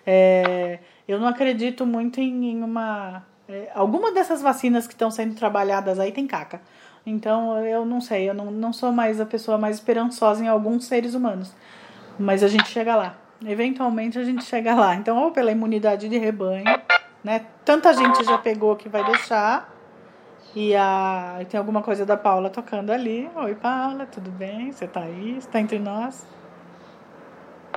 É, eu não acredito muito em, em uma é, alguma dessas vacinas que estão sendo trabalhadas aí tem caca. Então eu não sei, eu não, não sou mais a pessoa mais esperançosa em alguns seres humanos. Mas a gente chega lá. Eventualmente a gente chega lá. Então, ou pela imunidade de rebanho, né? Tanta gente já pegou que vai deixar. E a, e tem alguma coisa da Paula tocando ali. Oi, Paula, tudo bem? Você tá aí? Você tá entre nós?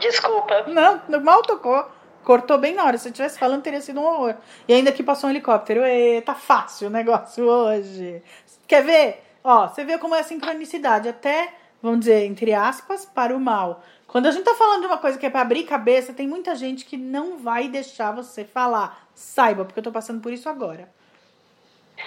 Desculpa. Não, mal tocou. Cortou bem na hora. Se eu estivesse falando, teria sido um horror. E ainda que passou um helicóptero. Tá fácil o negócio hoje. Quer ver? Ó, você vê como é a sincronicidade. Até, vamos dizer, entre aspas, para o mal. Quando a gente tá falando de uma coisa que é pra abrir cabeça, tem muita gente que não vai deixar você falar. Saiba, porque eu tô passando por isso agora.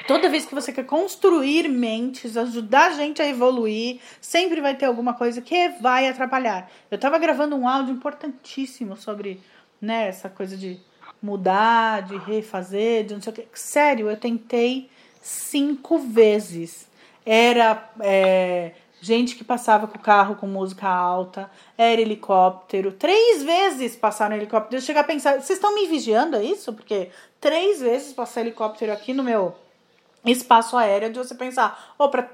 Toda vez que você quer construir mentes, ajudar a gente a evoluir, sempre vai ter alguma coisa que vai atrapalhar. Eu tava gravando um áudio importantíssimo sobre né, essa coisa de mudar, de refazer, de não sei o que. Sério, eu tentei cinco vezes. Era é, gente que passava com o carro com música alta, era helicóptero. Três vezes passaram helicóptero. Eu cheguei a pensar, vocês estão me vigiando, é isso? Porque três vezes passou helicóptero aqui no meu espaço aéreo de você pensar, ô, oh, pra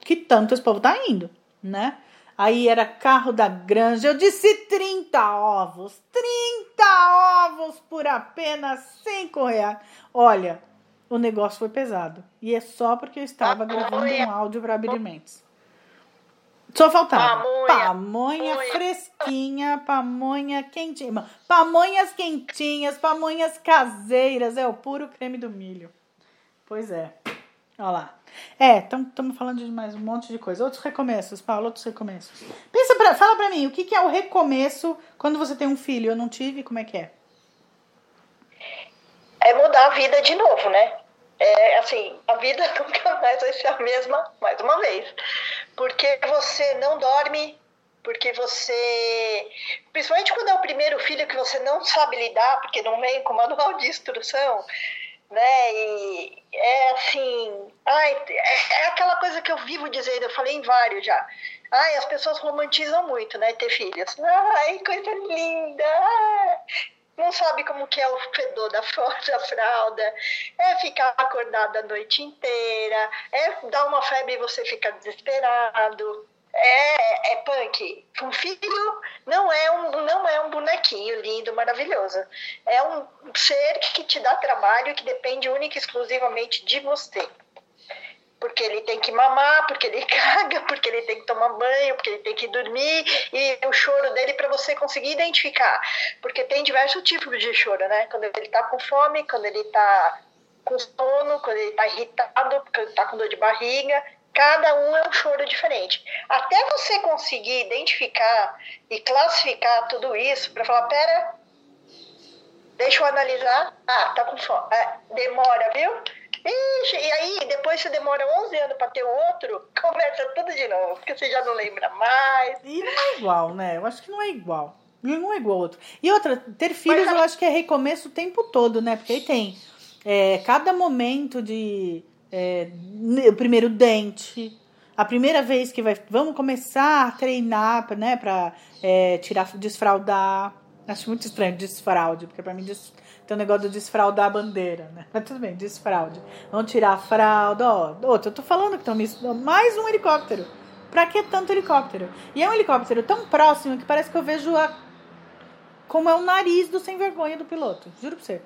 que tanto esse povo tá indo, né? Aí era carro da granja. Eu disse 30 ovos. 30 ovos por apenas 5 reais. Olha, o negócio foi pesado. E é só porque eu estava gravando um áudio para abrir mentes. Só faltava pamonha, pamonha fresquinha, pamonha quentinha. Pamonhas quentinhas, pamonhas caseiras. É o puro creme do milho. Pois é. Olha lá. É, estamos falando de mais um monte de coisa. Outros recomeços, Paulo, outros recomeços. Pensa pra, fala pra mim, o que, que é o recomeço quando você tem um filho? Eu não tive, como é que é? É mudar a vida de novo, né? É assim, a vida nunca mais vai ser a mesma, mais uma vez. Porque você não dorme, porque você. Principalmente quando é o primeiro filho que você não sabe lidar, porque não vem com manual de instrução né? E é assim, ai, é, é, aquela coisa que eu vivo dizendo, eu falei em vários já. Ai, as pessoas romantizam muito, né, ter filhos. Ai, coisa linda. não sabe como que é o fedor da, da fralda, é ficar acordada a noite inteira, é dar uma febre e você ficar desesperado, é, é punk. Um filho não é um, não é um bonequinho lindo, maravilhoso. É um ser que te dá trabalho e que depende única e exclusivamente de você. Porque ele tem que mamar, porque ele caga, porque ele tem que tomar banho, porque ele tem que dormir, e o choro dele para você conseguir identificar. Porque tem diversos tipos de choro, né? Quando ele tá com fome, quando ele tá com sono, quando ele tá irritado, quando ele tá com dor de barriga cada um é um choro diferente. Até você conseguir identificar e classificar tudo isso para falar, pera, deixa eu analisar. Ah, tá com fome. Ah, demora, viu? Ixi, e aí, depois você demora 11 anos para ter o outro, começa tudo de novo, porque você já não lembra mais. E não é igual, né? Eu acho que não é igual. Nenhum é igual ao outro. E outra, ter filhos Mas, eu acho que é recomeço o tempo todo, né? Porque aí tem é, cada momento de é, o primeiro dente, a primeira vez que vai, vamos começar a treinar, né, para é, tirar, desfraudar. Acho muito estranho desfraude, porque para mim des, tem um negócio de desfraudar a bandeira, né? Mas tudo bem, desfraude. Vamos tirar a fralda, ó. Outro, eu tô falando que estão me mais um helicóptero. Pra que tanto helicóptero? E é um helicóptero tão próximo que parece que eu vejo a como é o nariz do sem vergonha do piloto. Juro pra você.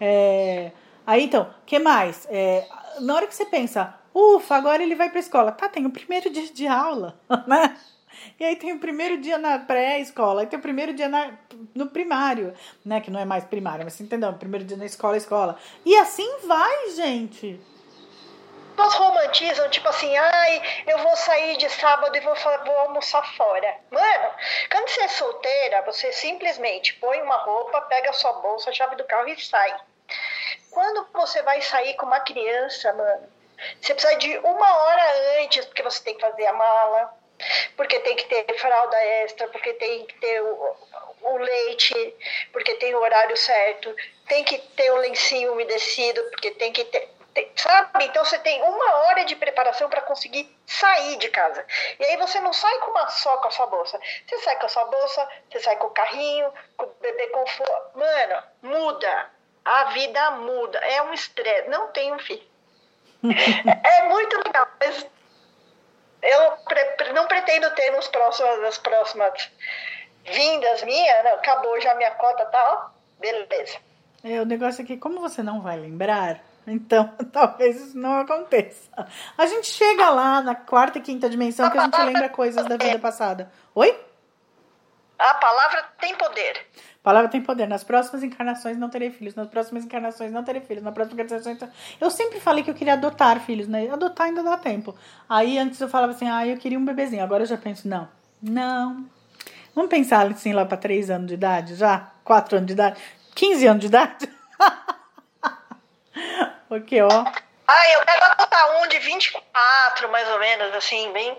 É, Aí então, que mais? É, na hora que você pensa, ufa, agora ele vai pra escola. Tá, tem o primeiro dia de aula, né? E aí tem o primeiro dia na pré-escola, aí tem o primeiro dia na, no primário, né? Que não é mais primário, mas você entendeu? Primeiro dia na escola, escola. E assim vai, gente. Nós romantizam, tipo assim, ai, eu vou sair de sábado e vou, vou almoçar fora. Mano, quando você é solteira, você simplesmente põe uma roupa, pega a sua bolsa, a chave do carro e sai. Quando você vai sair com uma criança, mano, você precisa de uma hora antes, porque você tem que fazer a mala, porque tem que ter fralda extra, porque tem que ter o, o leite, porque tem o horário certo, tem que ter o lencinho umedecido, porque tem que ter. Tem, sabe? Então você tem uma hora de preparação para conseguir sair de casa. E aí você não sai com uma só com a sua bolsa. Você sai com a sua bolsa, você sai com o carrinho, com o bebê conforto. Mano, muda a vida muda. É um estresse. Não tenho filho. é muito legal, mas eu pre não pretendo ter nos próximos, nas próximas vindas minhas. Não, acabou já minha cota tal. Beleza. É, o negócio é que, como você não vai lembrar, Então, talvez isso não aconteça. A gente chega lá na quarta e quinta dimensão que a gente lembra coisas da vida passada. Oi? A palavra tem poder. A palavra tem poder. Nas próximas encarnações não terei filhos. Nas próximas encarnações não terei filhos. Na próxima encarnação. Eu sempre falei que eu queria adotar filhos, né? Adotar ainda dá tempo. Aí antes eu falava assim, ah, eu queria um bebezinho. Agora eu já penso, não. Não. Vamos pensar assim lá para 3 anos de idade já? 4 anos de idade? 15 anos de idade? Porque, ó. Ah, eu quero adotar um de 24, mais ou menos, assim, bem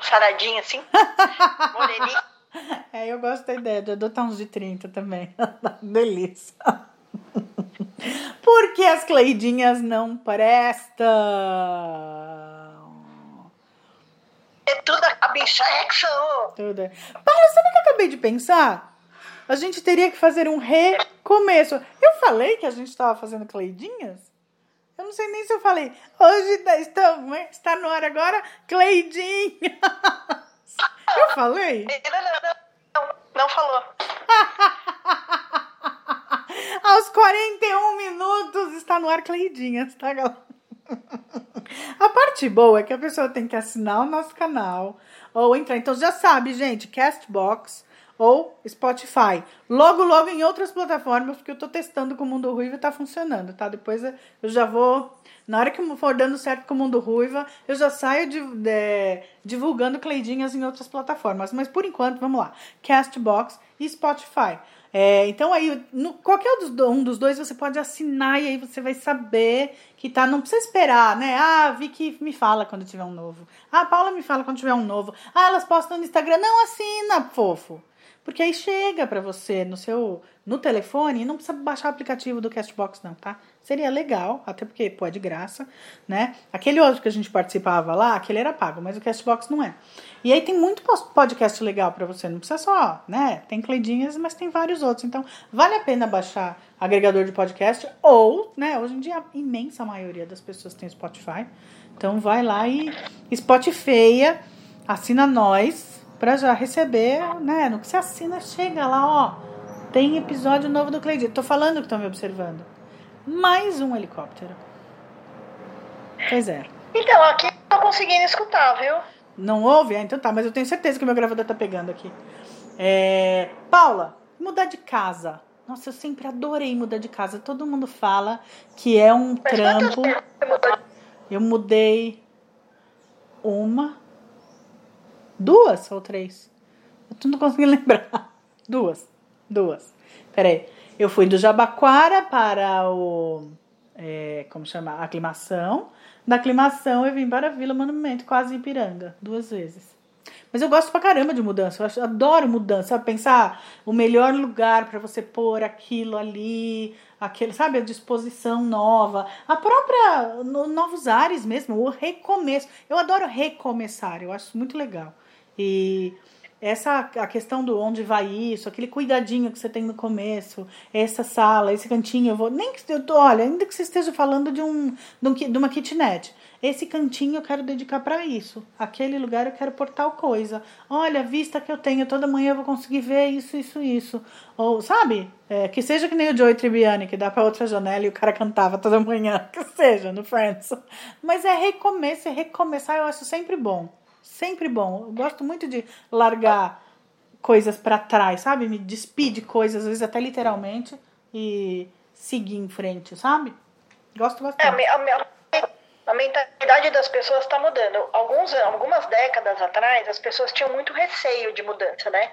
saradinho, assim. Moreninho. É, eu gosto da ideia de adotar uns de 30 também. Delícia. Porque as Cleidinhas não prestam. É tudo acaba em sexo. Tudo. É. Para, sabe o que eu acabei de pensar? A gente teria que fazer um recomeço. Eu falei que a gente estava fazendo Cleidinhas? Eu não sei nem se eu falei. Hoje está, está no ar agora, Cleidinha. Eu falei? Não, não, não, não falou. Aos 41 minutos está no ar Cleidinhas, tá, galera? A parte boa é que a pessoa tem que assinar o nosso canal ou entrar. Então já sabe, gente, Castbox ou Spotify. Logo, logo em outras plataformas, porque eu tô testando com o Mundo Ruivo e tá funcionando, tá? Depois eu já vou. Na hora que for dando certo com o Mundo Ruiva, eu já saio de, de, divulgando Cleidinhas em outras plataformas. Mas por enquanto, vamos lá. Castbox e Spotify. É, então aí, no, qualquer um dos dois você pode assinar e aí você vai saber que tá. Não precisa esperar, né? Ah, vi que me fala quando tiver um novo. Ah, Paula me fala quando tiver um novo. Ah, elas postam no Instagram. Não assina, fofo. Porque aí chega para você no seu no telefone e não precisa baixar o aplicativo do Castbox não, tá? Seria legal, até porque pô, é de graça, né? Aquele outro que a gente participava lá, aquele era pago, mas o Castbox não é. E aí tem muito podcast legal para você, não precisa só, né? Tem Cleidinhas, mas tem vários outros. Então, vale a pena baixar agregador de podcast ou, né, hoje em dia a imensa maioria das pessoas tem Spotify. Então vai lá e Spotify, assina nós, para já receber, né? No que você assina, chega lá, ó. Tem episódio novo do Cleide. Tô falando que estão me observando. Mais um helicóptero. Pois é. Então, aqui tô conseguindo escutar, viu? Não ouve? Ah, então tá, mas eu tenho certeza que o meu gravador tá pegando aqui. É... Paula, mudar de casa. Nossa, eu sempre adorei mudar de casa. Todo mundo fala que é um mas trampo. Eu mudei uma, Duas ou três? Eu não consegui lembrar. Duas. Duas. Peraí. Eu fui do Jabaquara para o. É, como chama? Aclimação. Da aclimação eu vim para a Vila Monumento, quase Ipiranga, duas vezes. Mas eu gosto pra caramba de mudança. Eu adoro mudança. Pensar o melhor lugar para você pôr aquilo ali, aquele, sabe, a disposição nova, a própria no, novos ares mesmo, o recomeço. Eu adoro recomeçar. Eu acho muito legal. E essa a questão do onde vai isso, aquele cuidadinho que você tem no começo, essa sala, esse cantinho, eu vou nem que eu tô, olha, ainda que você esteja falando de um de, um, de uma kitnet, esse cantinho eu quero dedicar para isso. Aquele lugar eu quero pôr tal coisa. Olha, a vista que eu tenho toda manhã eu vou conseguir ver isso, isso, isso. Ou, sabe? É, que seja que nem o Joey Tribbiani, que dá para outra janela e o cara cantava toda manhã. Que seja, no Friends. Mas é recomeço, é recomeçar, eu acho sempre bom. Sempre bom. Eu gosto muito de largar coisas para trás, sabe? Me despedir de coisas, às vezes até literalmente, e seguir em frente, sabe? Gosto bastante. É, a, a, a mentalidade das pessoas está mudando. Alguns, algumas décadas atrás, as pessoas tinham muito receio de mudança, né?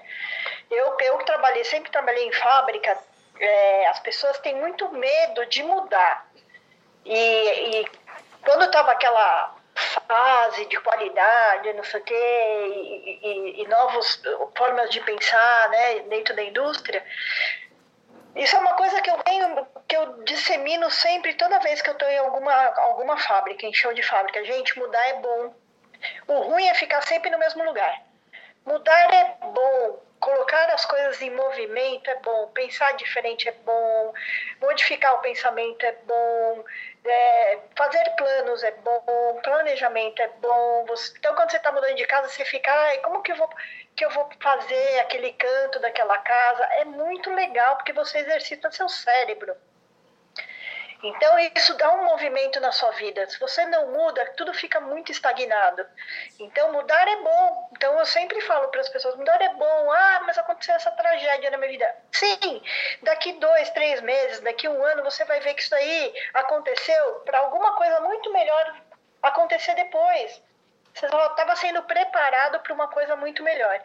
Eu, eu trabalhei, sempre trabalhei em fábrica, é, as pessoas têm muito medo de mudar. E, e quando estava aquela fase de qualidade, não sei o quê, e, e, e novas formas de pensar né, dentro da indústria. Isso é uma coisa que eu venho, que eu dissemino sempre, toda vez que eu estou em alguma, alguma fábrica, em show de fábrica. Gente, mudar é bom. O ruim é ficar sempre no mesmo lugar. Mudar é bom, colocar as coisas em movimento é bom, pensar diferente é bom, modificar o pensamento é bom, é, fazer planos é bom, planejamento é bom. Você, então, quando você está mudando de casa, você fica, ai, como que eu, vou, que eu vou fazer aquele canto daquela casa? É muito legal, porque você exercita seu cérebro. Então, isso dá um movimento na sua vida. Se você não muda, tudo fica muito estagnado. Então, mudar é bom. Então, eu sempre falo para as pessoas: mudar é bom. Ah, mas aconteceu essa tragédia na minha vida. Sim, daqui dois, três meses, daqui um ano, você vai ver que isso aí aconteceu para alguma coisa muito melhor acontecer depois. Você estava sendo preparado para uma coisa muito melhor.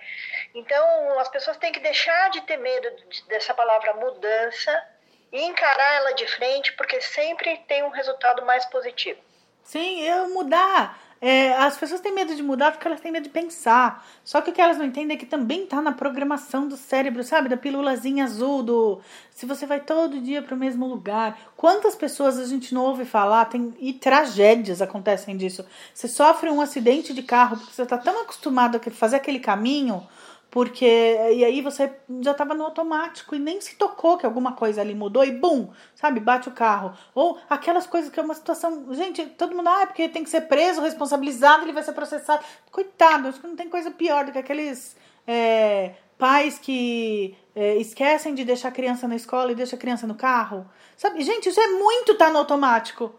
Então, as pessoas têm que deixar de ter medo dessa palavra mudança e encarar ela de frente, porque sempre tem um resultado mais positivo. Sim, eu mudar. É, as pessoas têm medo de mudar porque elas têm medo de pensar. Só que o que elas não entendem é que também está na programação do cérebro, sabe? Da pílulazinha azul, do se você vai todo dia para o mesmo lugar. Quantas pessoas a gente não ouve falar tem, e tragédias acontecem disso. Você sofre um acidente de carro porque você está tão acostumado a fazer aquele caminho porque e aí você já estava no automático e nem se tocou que alguma coisa ali mudou e bum, sabe, bate o carro. Ou aquelas coisas que é uma situação, gente, todo mundo, ah, é porque tem que ser preso, responsabilizado, ele vai ser processado. Coitado, acho que não tem coisa pior do que aqueles é, pais que é, esquecem de deixar a criança na escola e deixa a criança no carro. Sabe, gente, isso é muito tá no automático.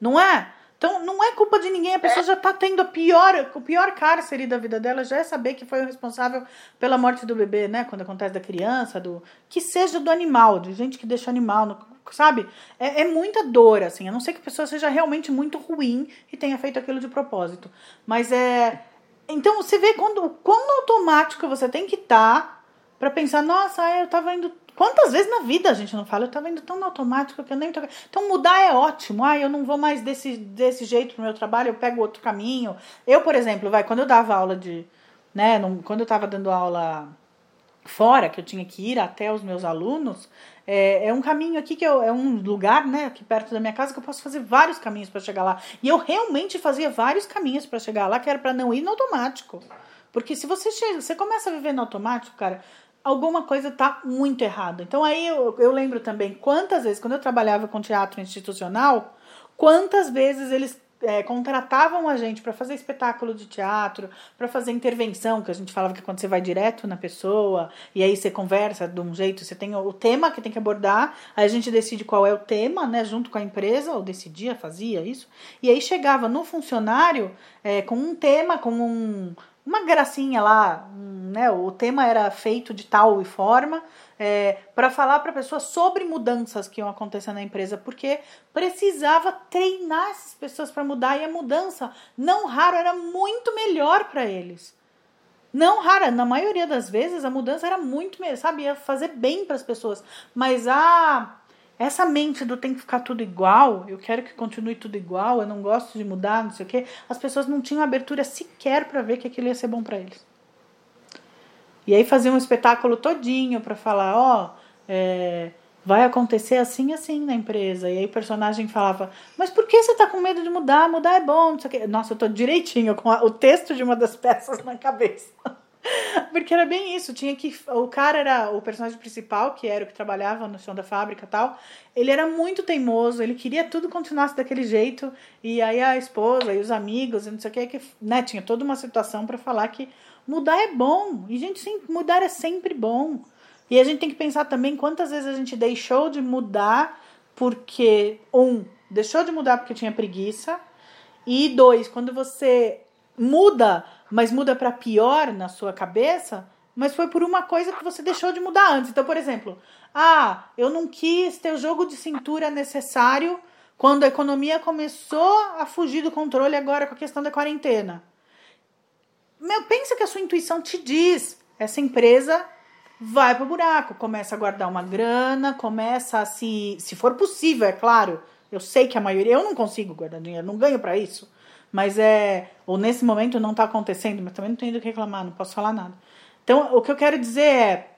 Não é? Então, não é culpa de ninguém, a pessoa já tá tendo a pior, o pior cárcere da vida dela já é saber que foi o responsável pela morte do bebê, né? Quando acontece da criança, do que seja do animal, de gente que deixa animal, no, sabe? É, é muita dor, assim, a não ser que a pessoa seja realmente muito ruim e tenha feito aquilo de propósito. Mas é. Então, você vê quando, quando automático você tem que estar tá para pensar, nossa, eu tava indo Quantas vezes na vida a gente não fala? Eu tava indo tão automático que eu nem tô... Então mudar é ótimo. Ah, eu não vou mais desse, desse jeito pro meu trabalho, eu pego outro caminho. Eu, por exemplo, vai, quando eu dava aula de. Né, quando eu tava dando aula fora, que eu tinha que ir até os meus alunos, é, é um caminho aqui que eu, é um lugar, né, aqui perto da minha casa que eu posso fazer vários caminhos para chegar lá. E eu realmente fazia vários caminhos para chegar lá, que era para não ir no automático. Porque se você chega, você começa a viver no automático, cara, alguma coisa está muito errada. Então aí eu, eu lembro também quantas vezes, quando eu trabalhava com teatro institucional, quantas vezes eles é, contratavam a gente para fazer espetáculo de teatro, para fazer intervenção, que a gente falava que quando você vai direto na pessoa, e aí você conversa de um jeito, você tem o tema que tem que abordar, aí a gente decide qual é o tema, né, junto com a empresa, ou decidia, fazia isso, e aí chegava no funcionário é, com um tema, com um, uma gracinha lá, né? O tema era feito de tal e forma é, para falar para a pessoa sobre mudanças que iam acontecer na empresa, porque precisava treinar essas pessoas para mudar e a mudança, não raro, era muito melhor para eles. Não rara, na maioria das vezes a mudança era muito melhor, sabe? Ia fazer bem para as pessoas, mas a essa mente do tem que ficar tudo igual, eu quero que continue tudo igual, eu não gosto de mudar, não sei o quê, as pessoas não tinham abertura sequer para ver que aquilo ia ser bom para eles. E aí fazia um espetáculo todinho para falar, ó, oh, é, vai acontecer assim assim na empresa. E aí o personagem falava, mas por que você tá com medo de mudar? Mudar é bom, não sei o quê. Nossa, eu tô direitinho com a, o texto de uma das peças na cabeça. Porque era bem isso, tinha que. O cara era o personagem principal, que era o que trabalhava no chão da fábrica e tal. Ele era muito teimoso, ele queria tudo continuasse daquele jeito. E aí a esposa e os amigos e não sei o que, que né, tinha toda uma situação para falar que mudar é bom. E, gente, sim, mudar é sempre bom. E a gente tem que pensar também quantas vezes a gente deixou de mudar porque, um, deixou de mudar porque tinha preguiça. E dois, quando você muda mas muda para pior na sua cabeça, mas foi por uma coisa que você deixou de mudar antes. Então, por exemplo, ah, eu não quis ter o jogo de cintura necessário quando a economia começou a fugir do controle agora com a questão da quarentena. Meu, pensa que a sua intuição te diz, essa empresa vai pro buraco, começa a guardar uma grana, começa a se, se for possível, é claro. Eu sei que a maioria, eu não consigo guardar dinheiro, não ganho para isso. Mas é. Ou nesse momento não está acontecendo, mas também não tenho do que reclamar, não posso falar nada. Então, o que eu quero dizer é.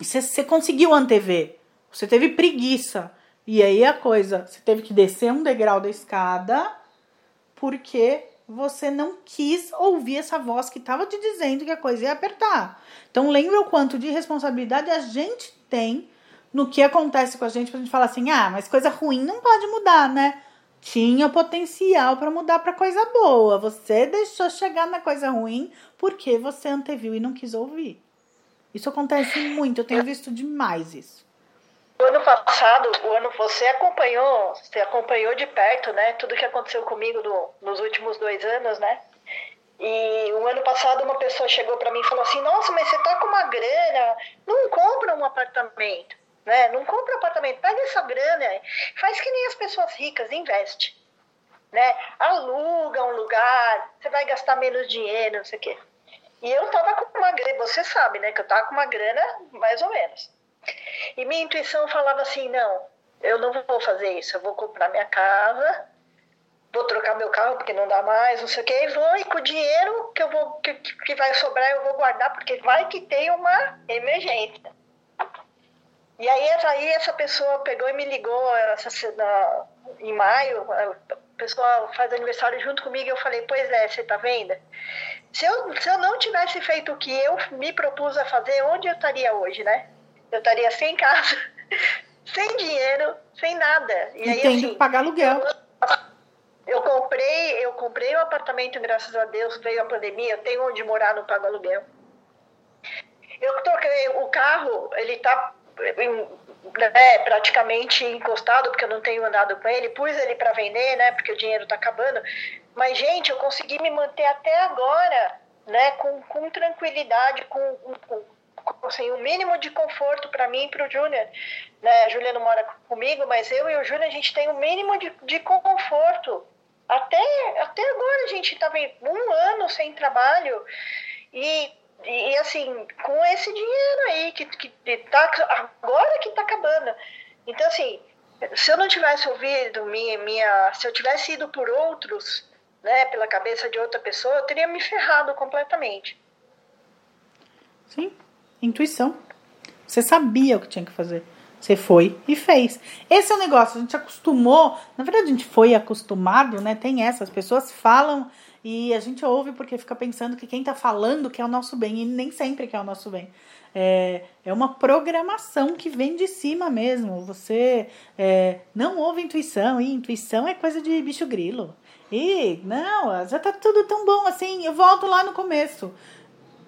Você conseguiu antever, você teve preguiça. E aí a coisa, você teve que descer um degrau da escada porque você não quis ouvir essa voz que estava te dizendo que a coisa ia apertar. Então lembra o quanto de responsabilidade a gente tem no que acontece com a gente pra gente falar assim: "Ah, mas coisa ruim não pode mudar, né?" Tinha potencial para mudar para coisa boa. Você deixou chegar na coisa ruim porque você anteviu e não quis ouvir. Isso acontece muito, eu tenho visto demais isso. o ano passado, o ano você acompanhou, você acompanhou de perto, né? Tudo que aconteceu comigo no, nos últimos dois anos, né? E o ano passado uma pessoa chegou para mim e falou assim: Nossa, mas você tá com uma grana, não compra um apartamento, né? Não compra apartamento, pega essa grana, faz que nem as pessoas ricas, investe, né? Aluga um lugar, você vai gastar menos dinheiro, não sei o quê. E eu tava com uma grana, você sabe, né? Que eu tava com uma grana mais ou menos. E minha intuição falava assim: não, eu não vou fazer isso, eu vou comprar minha casa, vou trocar meu carro porque não dá mais, não sei o que, e vou, e com o dinheiro que, eu vou, que, que vai sobrar eu vou guardar, porque vai que tem uma emergência. E aí, aí essa pessoa pegou e me ligou essa, na, em maio, a pessoa faz aniversário junto comigo, e eu falei, pois é, você tá vendo? Se eu, se eu não tivesse feito o que eu me propus a fazer, onde eu estaria hoje, né? eu estaria sem casa, sem dinheiro, sem nada. E, aí, tem assim, que pagar aluguel. Eu, eu comprei, eu comprei um apartamento, graças a Deus, veio a pandemia, eu tenho onde morar, não pago aluguel. Eu troquei o carro, ele está né, praticamente encostado, porque eu não tenho andado com ele, pus ele para vender, né, porque o dinheiro está acabando. Mas, gente, eu consegui me manter até agora, né, com, com tranquilidade, com, com assim, o mínimo de conforto para mim e para o Júnior. Né? A Júlia não mora comigo, mas eu e o Júnior a gente tem o mínimo de, de conforto. Até, até agora a gente estava um ano sem trabalho e, e assim, com esse dinheiro aí que, que, que tá, agora que está acabando. Então, assim, se eu não tivesse ouvido minha, minha. Se eu tivesse ido por outros, né, pela cabeça de outra pessoa, eu teria me ferrado completamente. Sim, Intuição. Você sabia o que tinha que fazer. Você foi e fez. Esse é o negócio, a gente acostumou, na verdade a gente foi acostumado, né? Tem essa, as pessoas falam e a gente ouve porque fica pensando que quem tá falando quer o nosso bem e nem sempre quer o nosso bem. É, é uma programação que vem de cima mesmo. Você é, não ouve intuição, e intuição é coisa de bicho grilo. E não, já tá tudo tão bom assim. Eu volto lá no começo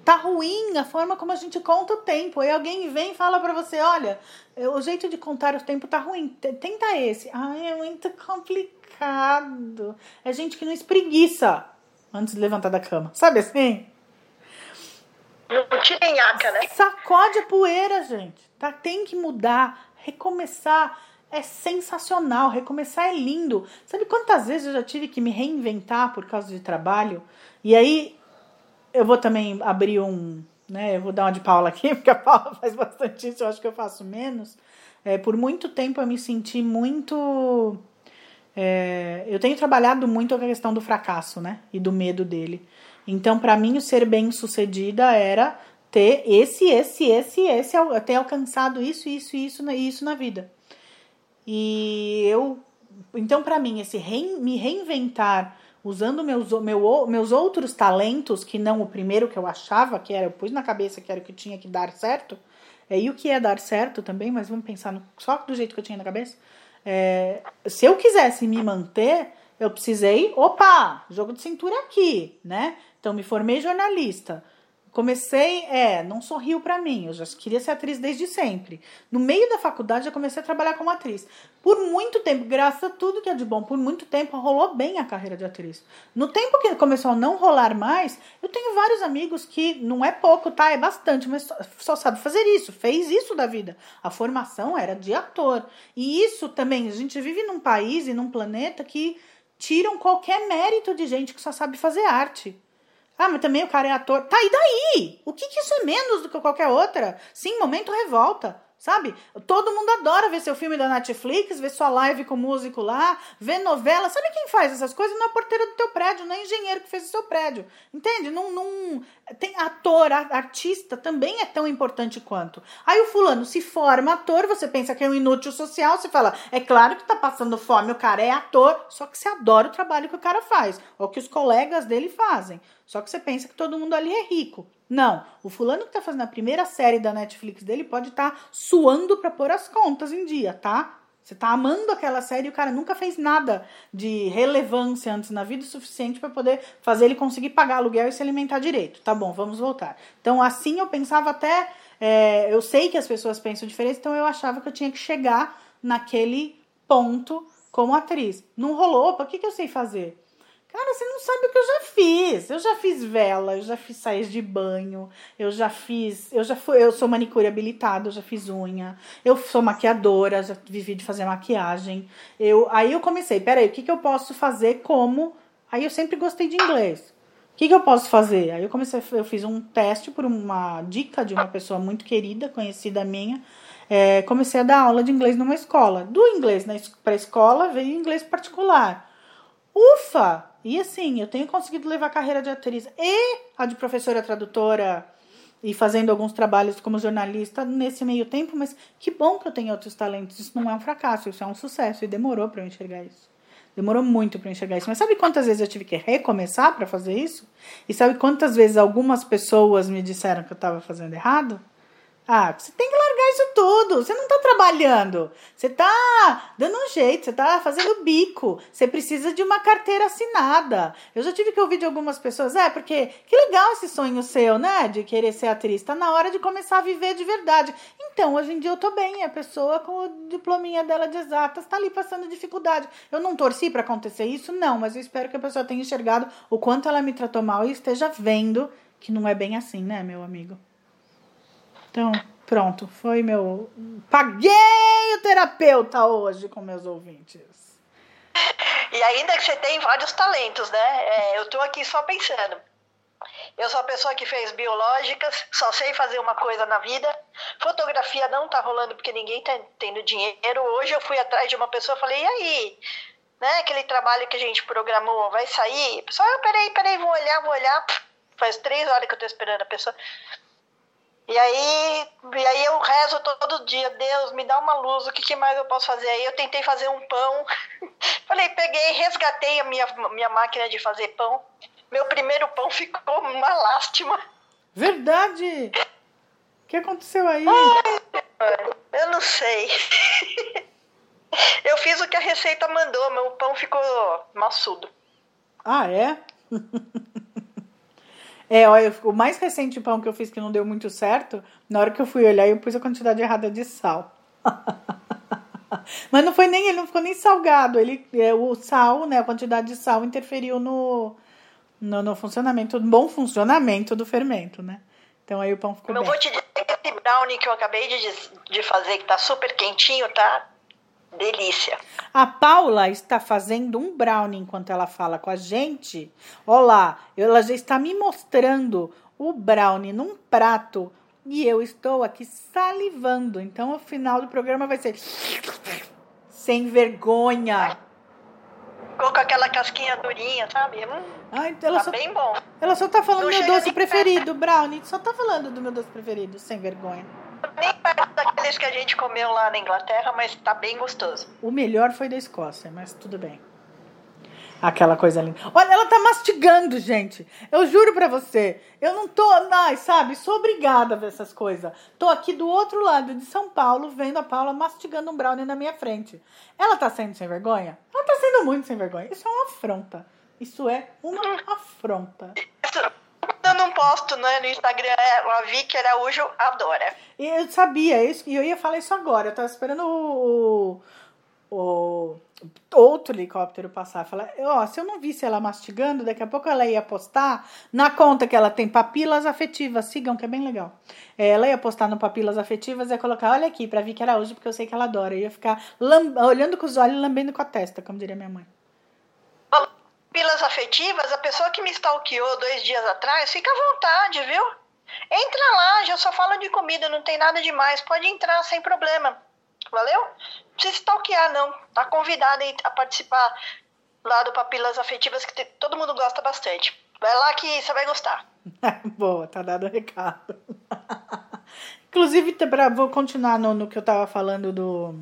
tá ruim a forma como a gente conta o tempo. Aí alguém vem e fala para você, olha, o jeito de contar o tempo tá ruim, tenta esse. Ai, é muito complicado. É gente que não espreguiça antes de levantar da cama. Sabe assim? Não tira nhaca, né? Sacode a poeira, gente. Tá? Tem que mudar, recomeçar. É sensacional, recomeçar é lindo. Sabe quantas vezes eu já tive que me reinventar por causa de trabalho? E aí eu vou também abrir um, né? Eu vou dar uma de Paula aqui, porque a Paula faz bastante isso, eu acho que eu faço menos. É, por muito tempo eu me senti muito. É, eu tenho trabalhado muito a questão do fracasso, né? E do medo dele. Então, para mim, o ser bem sucedida era ter esse, esse, esse, esse, ter alcançado isso, isso, isso, isso na vida. E eu. Então, para mim, esse rein, me reinventar usando meus, meu, meus outros talentos, que não o primeiro que eu achava que era, eu pus na cabeça que era o que tinha que dar certo, é, e o que é dar certo também, mas vamos pensar no, só do jeito que eu tinha na cabeça. É, se eu quisesse me manter, eu precisei, opa, jogo de cintura aqui, né? Então me formei jornalista. Comecei, é, não sorriu para mim, eu já queria ser atriz desde sempre. No meio da faculdade, eu comecei a trabalhar como atriz. Por muito tempo, graças a tudo que é de bom, por muito tempo rolou bem a carreira de atriz. No tempo que começou a não rolar mais, eu tenho vários amigos que não é pouco, tá? É bastante, mas só, só sabe fazer isso, fez isso da vida. A formação era de ator. E isso também, a gente vive num país e num planeta que tiram qualquer mérito de gente que só sabe fazer arte. Ah, mas também o cara é ator. Tá, e daí? O que, que isso é menos do que qualquer outra? Sim, momento revolta. Sabe? Todo mundo adora ver seu filme da Netflix, ver sua live com músico lá, ver novela. Sabe quem faz essas coisas? Não é a porteira do teu prédio, não é engenheiro que fez o seu prédio. Entende? Não, não... Tem ator, artista também é tão importante quanto. Aí o fulano se forma ator, você pensa que é um inútil social, você fala, é claro que tá passando fome, o cara é ator, só que você adora o trabalho que o cara faz, ou que os colegas dele fazem. Só que você pensa que todo mundo ali é rico. Não, o fulano que tá fazendo a primeira série da Netflix dele pode estar tá suando para pôr as contas em dia, tá? Você tá amando aquela série e o cara nunca fez nada de relevância antes na vida o suficiente para poder fazer ele conseguir pagar aluguel e se alimentar direito. Tá bom, vamos voltar. Então, assim eu pensava até é, eu sei que as pessoas pensam diferente, então eu achava que eu tinha que chegar naquele ponto como atriz. Não rolou, o que, que eu sei fazer? Cara, você não sabe o que eu já fiz. Eu já fiz vela, eu já fiz saias de banho, eu já fiz. Eu já fui, eu sou manicure habilitada, eu já fiz unha, eu sou maquiadora, já vivi de fazer maquiagem. Eu, aí eu comecei, peraí, o que, que eu posso fazer como. Aí eu sempre gostei de inglês. O que, que eu posso fazer? Aí eu comecei, eu fiz um teste por uma dica de uma pessoa muito querida, conhecida minha. É, comecei a dar aula de inglês numa escola. Do inglês para a escola veio inglês particular. Ufa! E assim, eu tenho conseguido levar a carreira de atriz e a de professora tradutora e fazendo alguns trabalhos como jornalista nesse meio tempo, mas que bom que eu tenho outros talentos. Isso não é um fracasso, isso é um sucesso e demorou para eu enxergar isso. Demorou muito para enxergar isso. Mas sabe quantas vezes eu tive que recomeçar para fazer isso? E sabe quantas vezes algumas pessoas me disseram que eu estava fazendo errado? Ah, você tem que largar isso tudo. Você não tá trabalhando. Você tá dando um jeito, você tá fazendo bico. Você precisa de uma carteira assinada. Eu já tive que ouvir de algumas pessoas, é, porque que legal esse sonho seu, né? De querer ser atriz. Tá na hora de começar a viver de verdade. Então, hoje em dia eu tô bem. A pessoa com o diplominha dela de exatas tá ali passando dificuldade. Eu não torci para acontecer isso, não, mas eu espero que a pessoa tenha enxergado o quanto ela me tratou mal e esteja vendo que não é bem assim, né, meu amigo? Então, pronto, foi meu. Paguei o terapeuta hoje com meus ouvintes. E ainda que você tem vários talentos, né? É, eu tô aqui só pensando. Eu sou a pessoa que fez biológicas, só sei fazer uma coisa na vida. Fotografia não tá rolando porque ninguém tá tendo dinheiro. Hoje eu fui atrás de uma pessoa e falei, e aí? Né, aquele trabalho que a gente programou vai sair? A pessoa, ah, peraí, peraí, vou olhar, vou olhar. Faz três horas que eu tô esperando a pessoa. E aí, e aí eu rezo todo dia, Deus, me dá uma luz, o que, que mais eu posso fazer? Aí eu tentei fazer um pão. Falei, peguei, resgatei a minha, minha máquina de fazer pão. Meu primeiro pão ficou uma lástima. Verdade! O que aconteceu aí? Ai, eu não sei. Eu fiz o que a receita mandou, meu pão ficou maçudo. Ah, é? É, olha, o mais recente pão que eu fiz que não deu muito certo, na hora que eu fui olhar, eu pus a quantidade errada de sal. Mas não foi nem, ele não ficou nem salgado. Ele, é, o sal, né, a quantidade de sal interferiu no, no, no funcionamento, no bom funcionamento do fermento, né? Então aí o pão ficou Eu bem. vou te dizer que esse brownie que eu acabei de, de fazer, que tá super quentinho, tá delícia. A Paula está fazendo um brownie enquanto ela fala com a gente. Olá, ela já está me mostrando o brownie num prato e eu estou aqui salivando. Então, o final do programa vai ser sem vergonha. Ficou com aquela casquinha durinha, sabe? Hum, então ela tá só, bem bom. ela só tá falando do meu doce preferido, brownie. Só tá falando do meu doce preferido, sem vergonha. Nem perto daqueles que a gente comeu lá na Inglaterra, mas tá bem gostoso. O melhor foi da Escócia, mas tudo bem. Aquela coisa linda. Olha, ela tá mastigando, gente. Eu juro pra você. Eu não tô, ai, sabe? Sou obrigada a ver essas coisas. Tô aqui do outro lado de São Paulo, vendo a Paula mastigando um brownie na minha frente. Ela tá sendo sem vergonha? Ela tá sendo muito sem vergonha. Isso é uma afronta. Isso é uma afronta. Posto né, no Instagram, é, a Vicky Araújo adora. E eu sabia isso, e eu ia falar isso agora. Eu tava esperando o, o, outro helicóptero passar. Falar, ó, se eu não visse ela mastigando, daqui a pouco ela ia postar na conta que ela tem papilas afetivas. Sigam, que é bem legal. É, ela ia postar no papilas afetivas e ia colocar, olha aqui, pra Vicky Araújo, porque eu sei que ela adora. Eu ia ficar olhando com os olhos e lambendo com a testa, como diria minha mãe. Pilas afetivas, a pessoa que me stalkeou dois dias atrás, fica à vontade, viu? Entra lá, já só fala de comida, não tem nada demais. Pode entrar sem problema. Valeu? Não precisa stalkear, não. Tá convidada a participar lá do Papilas Afetivas, que todo mundo gosta bastante. Vai lá que você vai gostar. Boa, tá dado o recado. Inclusive, vou continuar no, no que eu tava falando do,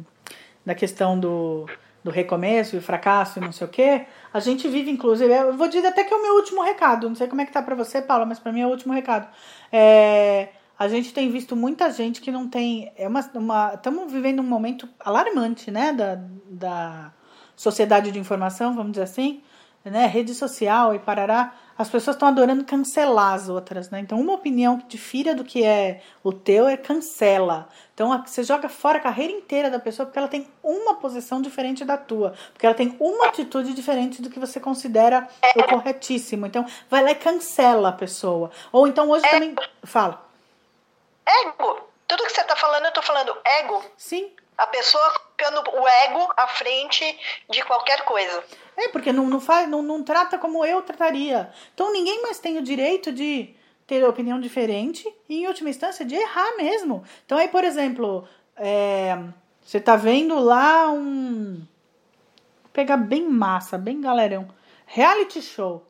da questão do, do recomeço e fracasso e não sei o quê. A gente vive, inclusive, eu vou dizer até que é o meu último recado. Não sei como é que tá pra você, Paula, mas pra mim é o último recado. É, a gente tem visto muita gente que não tem. É uma Estamos vivendo um momento alarmante, né? Da, da sociedade de informação, vamos dizer assim, né? Rede social e parará. As pessoas estão adorando cancelar as outras, né? Então, uma opinião que difira do que é o teu é cancela. Então, você joga fora a carreira inteira da pessoa porque ela tem uma posição diferente da tua, porque ela tem uma atitude diferente do que você considera o corretíssimo. Então, vai lá e cancela a pessoa. Ou então, hoje também. Fala. Ego. Tudo que você está falando, eu estou falando ego. Sim. A pessoa colocando o ego à frente de qualquer coisa. É, porque não, não, faz, não, não trata como eu trataria. Então ninguém mais tem o direito de ter opinião diferente e, em última instância, de errar mesmo. Então aí, por exemplo, é, você tá vendo lá um. Pegar bem massa, bem galerão. Reality show.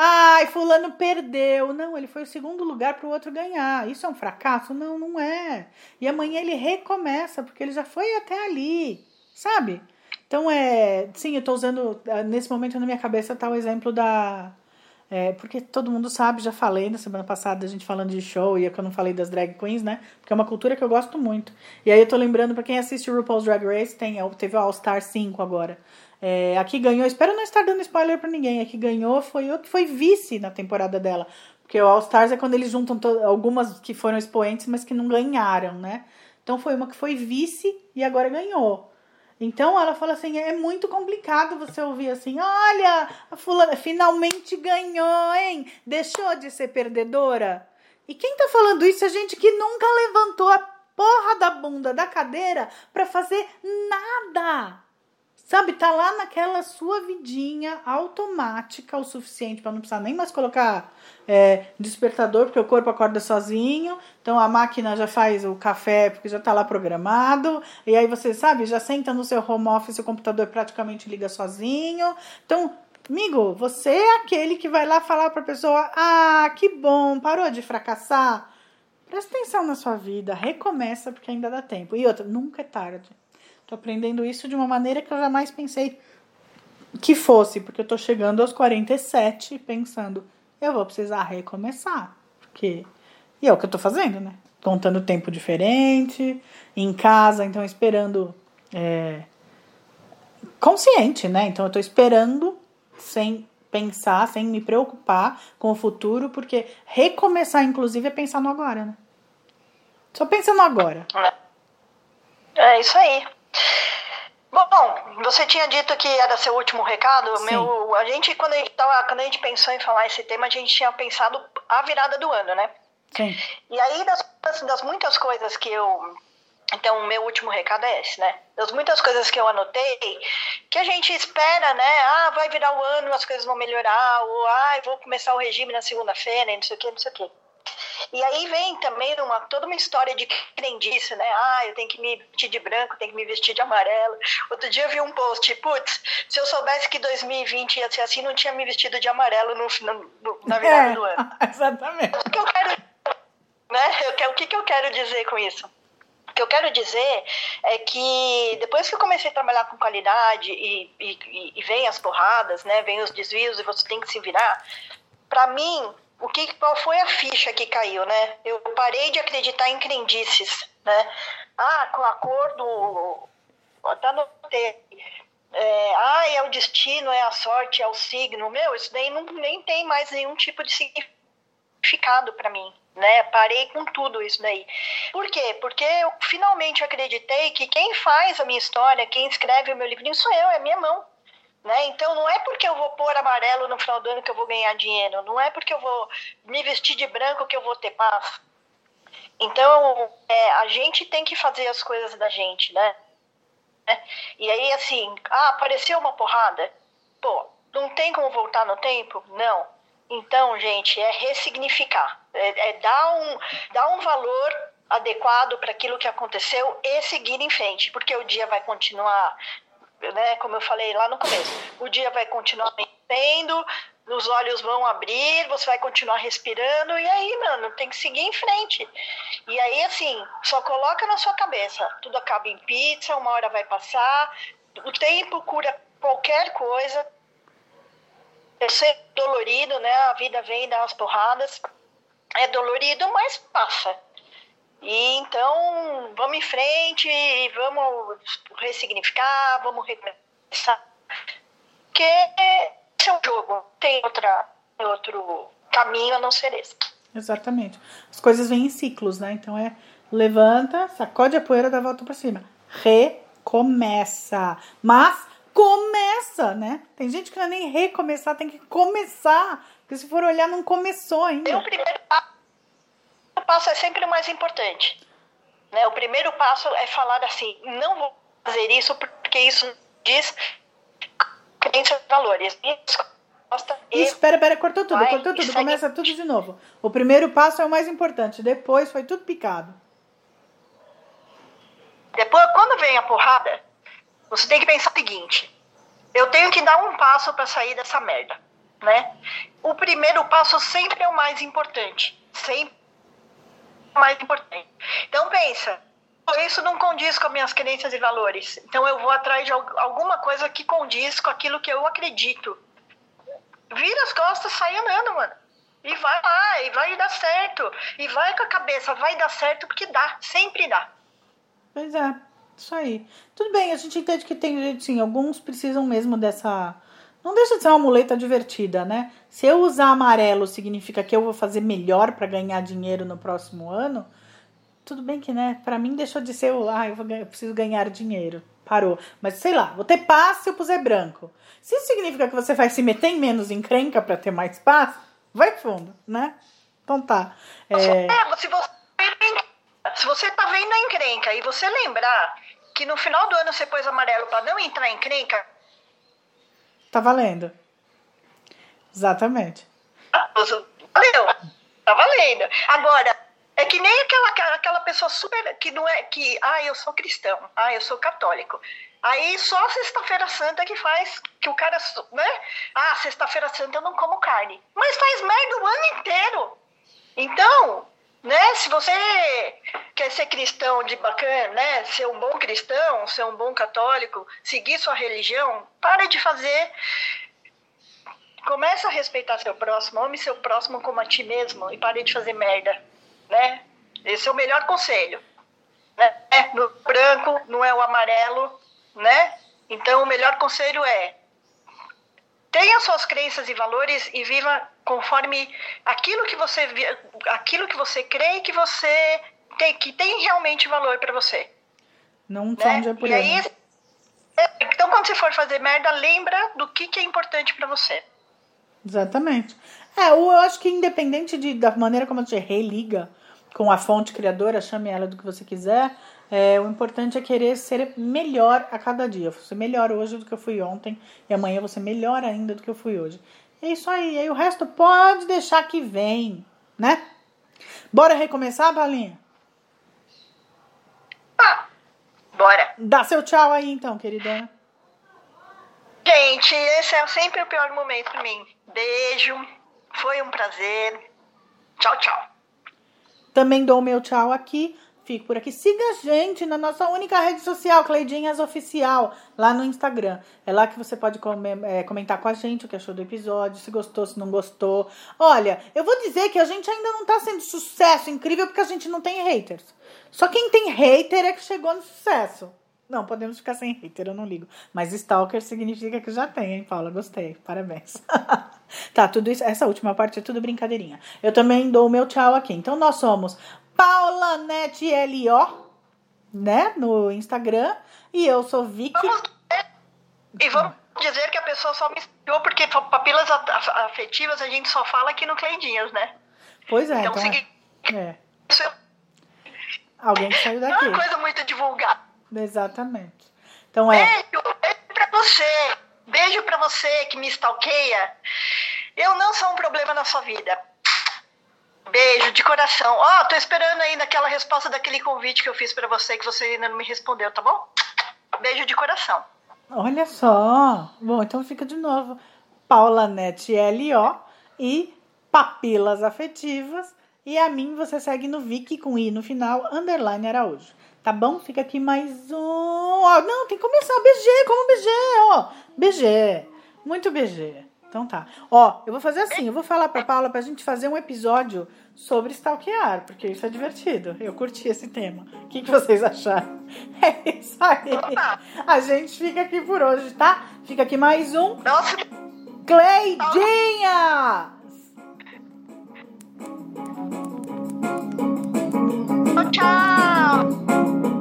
Ai, fulano perdeu. Não, ele foi o segundo lugar para o outro ganhar. Isso é um fracasso? Não, não é. E amanhã ele recomeça, porque ele já foi até ali, sabe? Então, é. Sim, eu estou usando. É, nesse momento na minha cabeça está o exemplo da. É, porque todo mundo sabe, já falei na semana passada, a gente falando de show, e é que eu não falei das drag queens, né? Porque é uma cultura que eu gosto muito. E aí eu tô lembrando, para quem assiste o RuPaul's Drag Race, tem, é, teve o All Star 5 agora. É, aqui ganhou, espero não estar dando spoiler para ninguém, aqui ganhou foi o que foi vice na temporada dela. Porque o All Stars é quando eles juntam algumas que foram expoentes, mas que não ganharam, né? Então foi uma que foi vice e agora ganhou. Então ela fala assim: é muito complicado você ouvir assim: olha, a fulana finalmente ganhou, hein? Deixou de ser perdedora. E quem tá falando isso é gente que nunca levantou a porra da bunda da cadeira para fazer nada. Sabe, tá lá naquela sua vidinha automática o suficiente para não precisar nem mais colocar é, despertador, porque o corpo acorda sozinho. Então a máquina já faz o café, porque já tá lá programado. E aí você, sabe, já senta no seu home office, o computador praticamente liga sozinho. Então, amigo, você é aquele que vai lá falar pra pessoa: ah, que bom, parou de fracassar. Presta atenção na sua vida, recomeça porque ainda dá tempo. E outra, nunca é tarde. Tô aprendendo isso de uma maneira que eu jamais pensei que fosse, porque eu tô chegando aos 47 pensando, eu vou precisar recomeçar. Porque. E é o que eu tô fazendo, né? Contando tempo diferente, em casa, então esperando. É, consciente, né? Então eu tô esperando sem pensar, sem me preocupar com o futuro, porque recomeçar, inclusive, é pensar no agora, né? Só pensa no agora. É isso aí. Bom, você tinha dito que era seu último recado. Sim. Meu, a gente quando a gente tava, quando a gente pensou em falar esse tema, a gente tinha pensado a virada do ano, né? Sim. E aí das, das muitas coisas que eu então, o meu último recado é esse, né? Das muitas coisas que eu anotei, que a gente espera, né? Ah, vai virar o ano, as coisas vão melhorar, ou ah, vou começar o regime na segunda-feira, não sei o que, não sei o que. E aí vem também uma, toda uma história de crendice, né? Ah, eu tenho que me vestir de branco, tenho que me vestir de amarelo. Outro dia eu vi um post, putz, se eu soubesse que 2020 ia ser assim, não tinha me vestido de amarelo no, no na virada é, do ano. Exatamente. O que eu quero, né? Eu, o que, que eu quero dizer com isso? O que eu quero dizer é que depois que eu comecei a trabalhar com qualidade e, e, e vem as porradas, né? Vem os desvios e você tem que se virar. Para mim, o que, qual foi a ficha que caiu, né? Eu parei de acreditar em crendices, né? Ah, com a cor do... Até anotei. É, ah, é o destino, é a sorte, é o signo. Meu, isso daí não, nem tem mais nenhum tipo de significado para mim, né? Parei com tudo isso daí. Por quê? Porque eu finalmente acreditei que quem faz a minha história, quem escreve o meu livrinho sou eu, é minha mão. Né? Então não é porque eu vou pôr amarelo no final do ano que eu vou ganhar dinheiro, não é porque eu vou me vestir de branco que eu vou ter paz. Então é, a gente tem que fazer as coisas da gente, né? E aí assim, ah, apareceu uma porrada, pô, não tem como voltar no tempo? Não. Então, gente, é ressignificar, é, é dar, um, dar um valor adequado para aquilo que aconteceu e seguir em frente, porque o dia vai continuar né, como eu falei lá no começo, o dia vai continuar tendo, os olhos vão abrir, você vai continuar respirando, e aí, mano, tem que seguir em frente. E aí, assim, só coloca na sua cabeça, tudo acaba em pizza, uma hora vai passar, o tempo cura qualquer coisa. Eu sei dolorido, né? A vida vem dar umas porradas. É dolorido, mas passa. E então, vamos em frente, vamos ressignificar, vamos recomeçar. Porque esse é um jogo, tem outra, outro caminho a não ser esse. Exatamente. As coisas vêm em ciclos, né? Então é levanta, sacode a poeira, dá a volta para cima. Recomeça. Mas começa, né? Tem gente que não é nem recomeçar, tem que começar. Porque se for olhar, não começou ainda. O primeiro passo é sempre o mais importante. Né? O primeiro passo é falar assim, não vou fazer isso porque isso diz crenças valores. Isso, espera, pera, cortou tudo, vai, cortou tudo, começa tudo de novo. O primeiro passo é o mais importante, depois foi tudo picado. Depois, quando vem a porrada, você tem que pensar o seguinte: eu tenho que dar um passo para sair dessa merda, né? O primeiro passo sempre é o mais importante, sempre mais importante. Então pensa, isso não condiz com as minhas crenças e valores. Então eu vou atrás de alguma coisa que condiz com aquilo que eu acredito. Vira as costas, sai andando, mano. E vai lá, e vai dar certo. E vai com a cabeça, vai dar certo porque dá, sempre dá. Pois é, isso aí. Tudo bem, a gente entende que tem gente, sim, alguns precisam mesmo dessa. Não deixa de ser uma muleta divertida, né? Se eu usar amarelo significa que eu vou fazer melhor para ganhar dinheiro no próximo ano, tudo bem que, né, para mim deixou de ser o, ah, eu, vou, eu preciso ganhar dinheiro. Parou. Mas sei lá, vou ter paz se eu puser branco. Se isso significa que você vai se meter em menos encrenca para ter mais paz, vai fundo, né? Então tá. É... é se você se você tá vendo a encrenca e você lembrar que no final do ano você pôs amarelo para não entrar em encrenca. Tá valendo. Exatamente. Valeu. Tá valendo. Agora, é que nem aquela, aquela pessoa super. que não é. que, ah, eu sou cristão, ah, eu sou católico. Aí só sexta-feira santa que faz que o cara, né? Ah, sexta-feira santa eu não como carne. Mas faz merda o ano inteiro. Então, né? Se você quer ser cristão de bacana, né? Ser um bom cristão, ser um bom católico, seguir sua religião, para de fazer. Começa a respeitar seu próximo, ame seu próximo como a ti mesmo e pare de fazer merda né? Esse é o melhor conselho. Né? No branco não é o amarelo, né? Então o melhor conselho é tenha suas crenças e valores e viva conforme aquilo que você aquilo que você crê e que você tem que tem realmente valor para você. Não né? é por e aí, então quando você for fazer merda, lembra do que, que é importante para você. Exatamente. É, eu acho que independente de, da maneira como você religa com a fonte criadora, chame ela do que você quiser, é, o importante é querer ser melhor a cada dia. Eu vou ser melhor hoje do que eu fui ontem e amanhã eu vou ser melhor ainda do que eu fui hoje. É isso aí. E aí o resto pode deixar que vem, né? Bora recomeçar, Balinha? Ah, bora. Dá seu tchau aí então, queridona. Gente, esse é sempre o pior momento pra mim. Beijo. Foi um prazer. Tchau, tchau. Também dou meu tchau aqui. Fico por aqui. Siga a gente na nossa única rede social, Cleidinhas Oficial, lá no Instagram. É lá que você pode é, comentar com a gente o que achou do episódio, se gostou, se não gostou. Olha, eu vou dizer que a gente ainda não tá sendo sucesso incrível porque a gente não tem haters. Só quem tem hater é que chegou no sucesso. Não, podemos ficar sem hater, eu não ligo. Mas stalker significa que já tem, hein, Paula? Gostei. Parabéns. tá, tudo isso. Essa última parte é tudo brincadeirinha. Eu também dou o meu tchau aqui. Então nós somos Paula Net LO, né? No Instagram. E eu sou Vicky. Vamos... E vamos dizer que a pessoa só me seguiu porque papilas afetivas a gente só fala aqui no Cleidinhas, né? Pois é. Então, então segui... é. é. Alguém que saiu daqui. Não é uma coisa muito divulgada. Exatamente. Então é. Beijo, beijo pra você. Beijo pra você que me stalkeia. Eu não sou um problema na sua vida. Beijo de coração. Ó, oh, tô esperando aí naquela resposta daquele convite que eu fiz para você que você ainda não me respondeu, tá bom? Beijo de coração. Olha só. Bom, então fica de novo. Paula Net L-O e Papilas Afetivas. E a mim você segue no Vicky com I no final, underline Araújo. Tá bom? Fica aqui mais um. Ó, não, tem que começar. BG, como BG, ó. BG. Muito BG. Então tá. Ó, eu vou fazer assim, eu vou falar pra Paula pra gente fazer um episódio sobre stalkear, porque isso é divertido. Eu curti esse tema. O que, que vocês acharam? É isso aí. A gente fica aqui por hoje, tá? Fica aqui mais um. Nossa. Cleidinha! Tchau!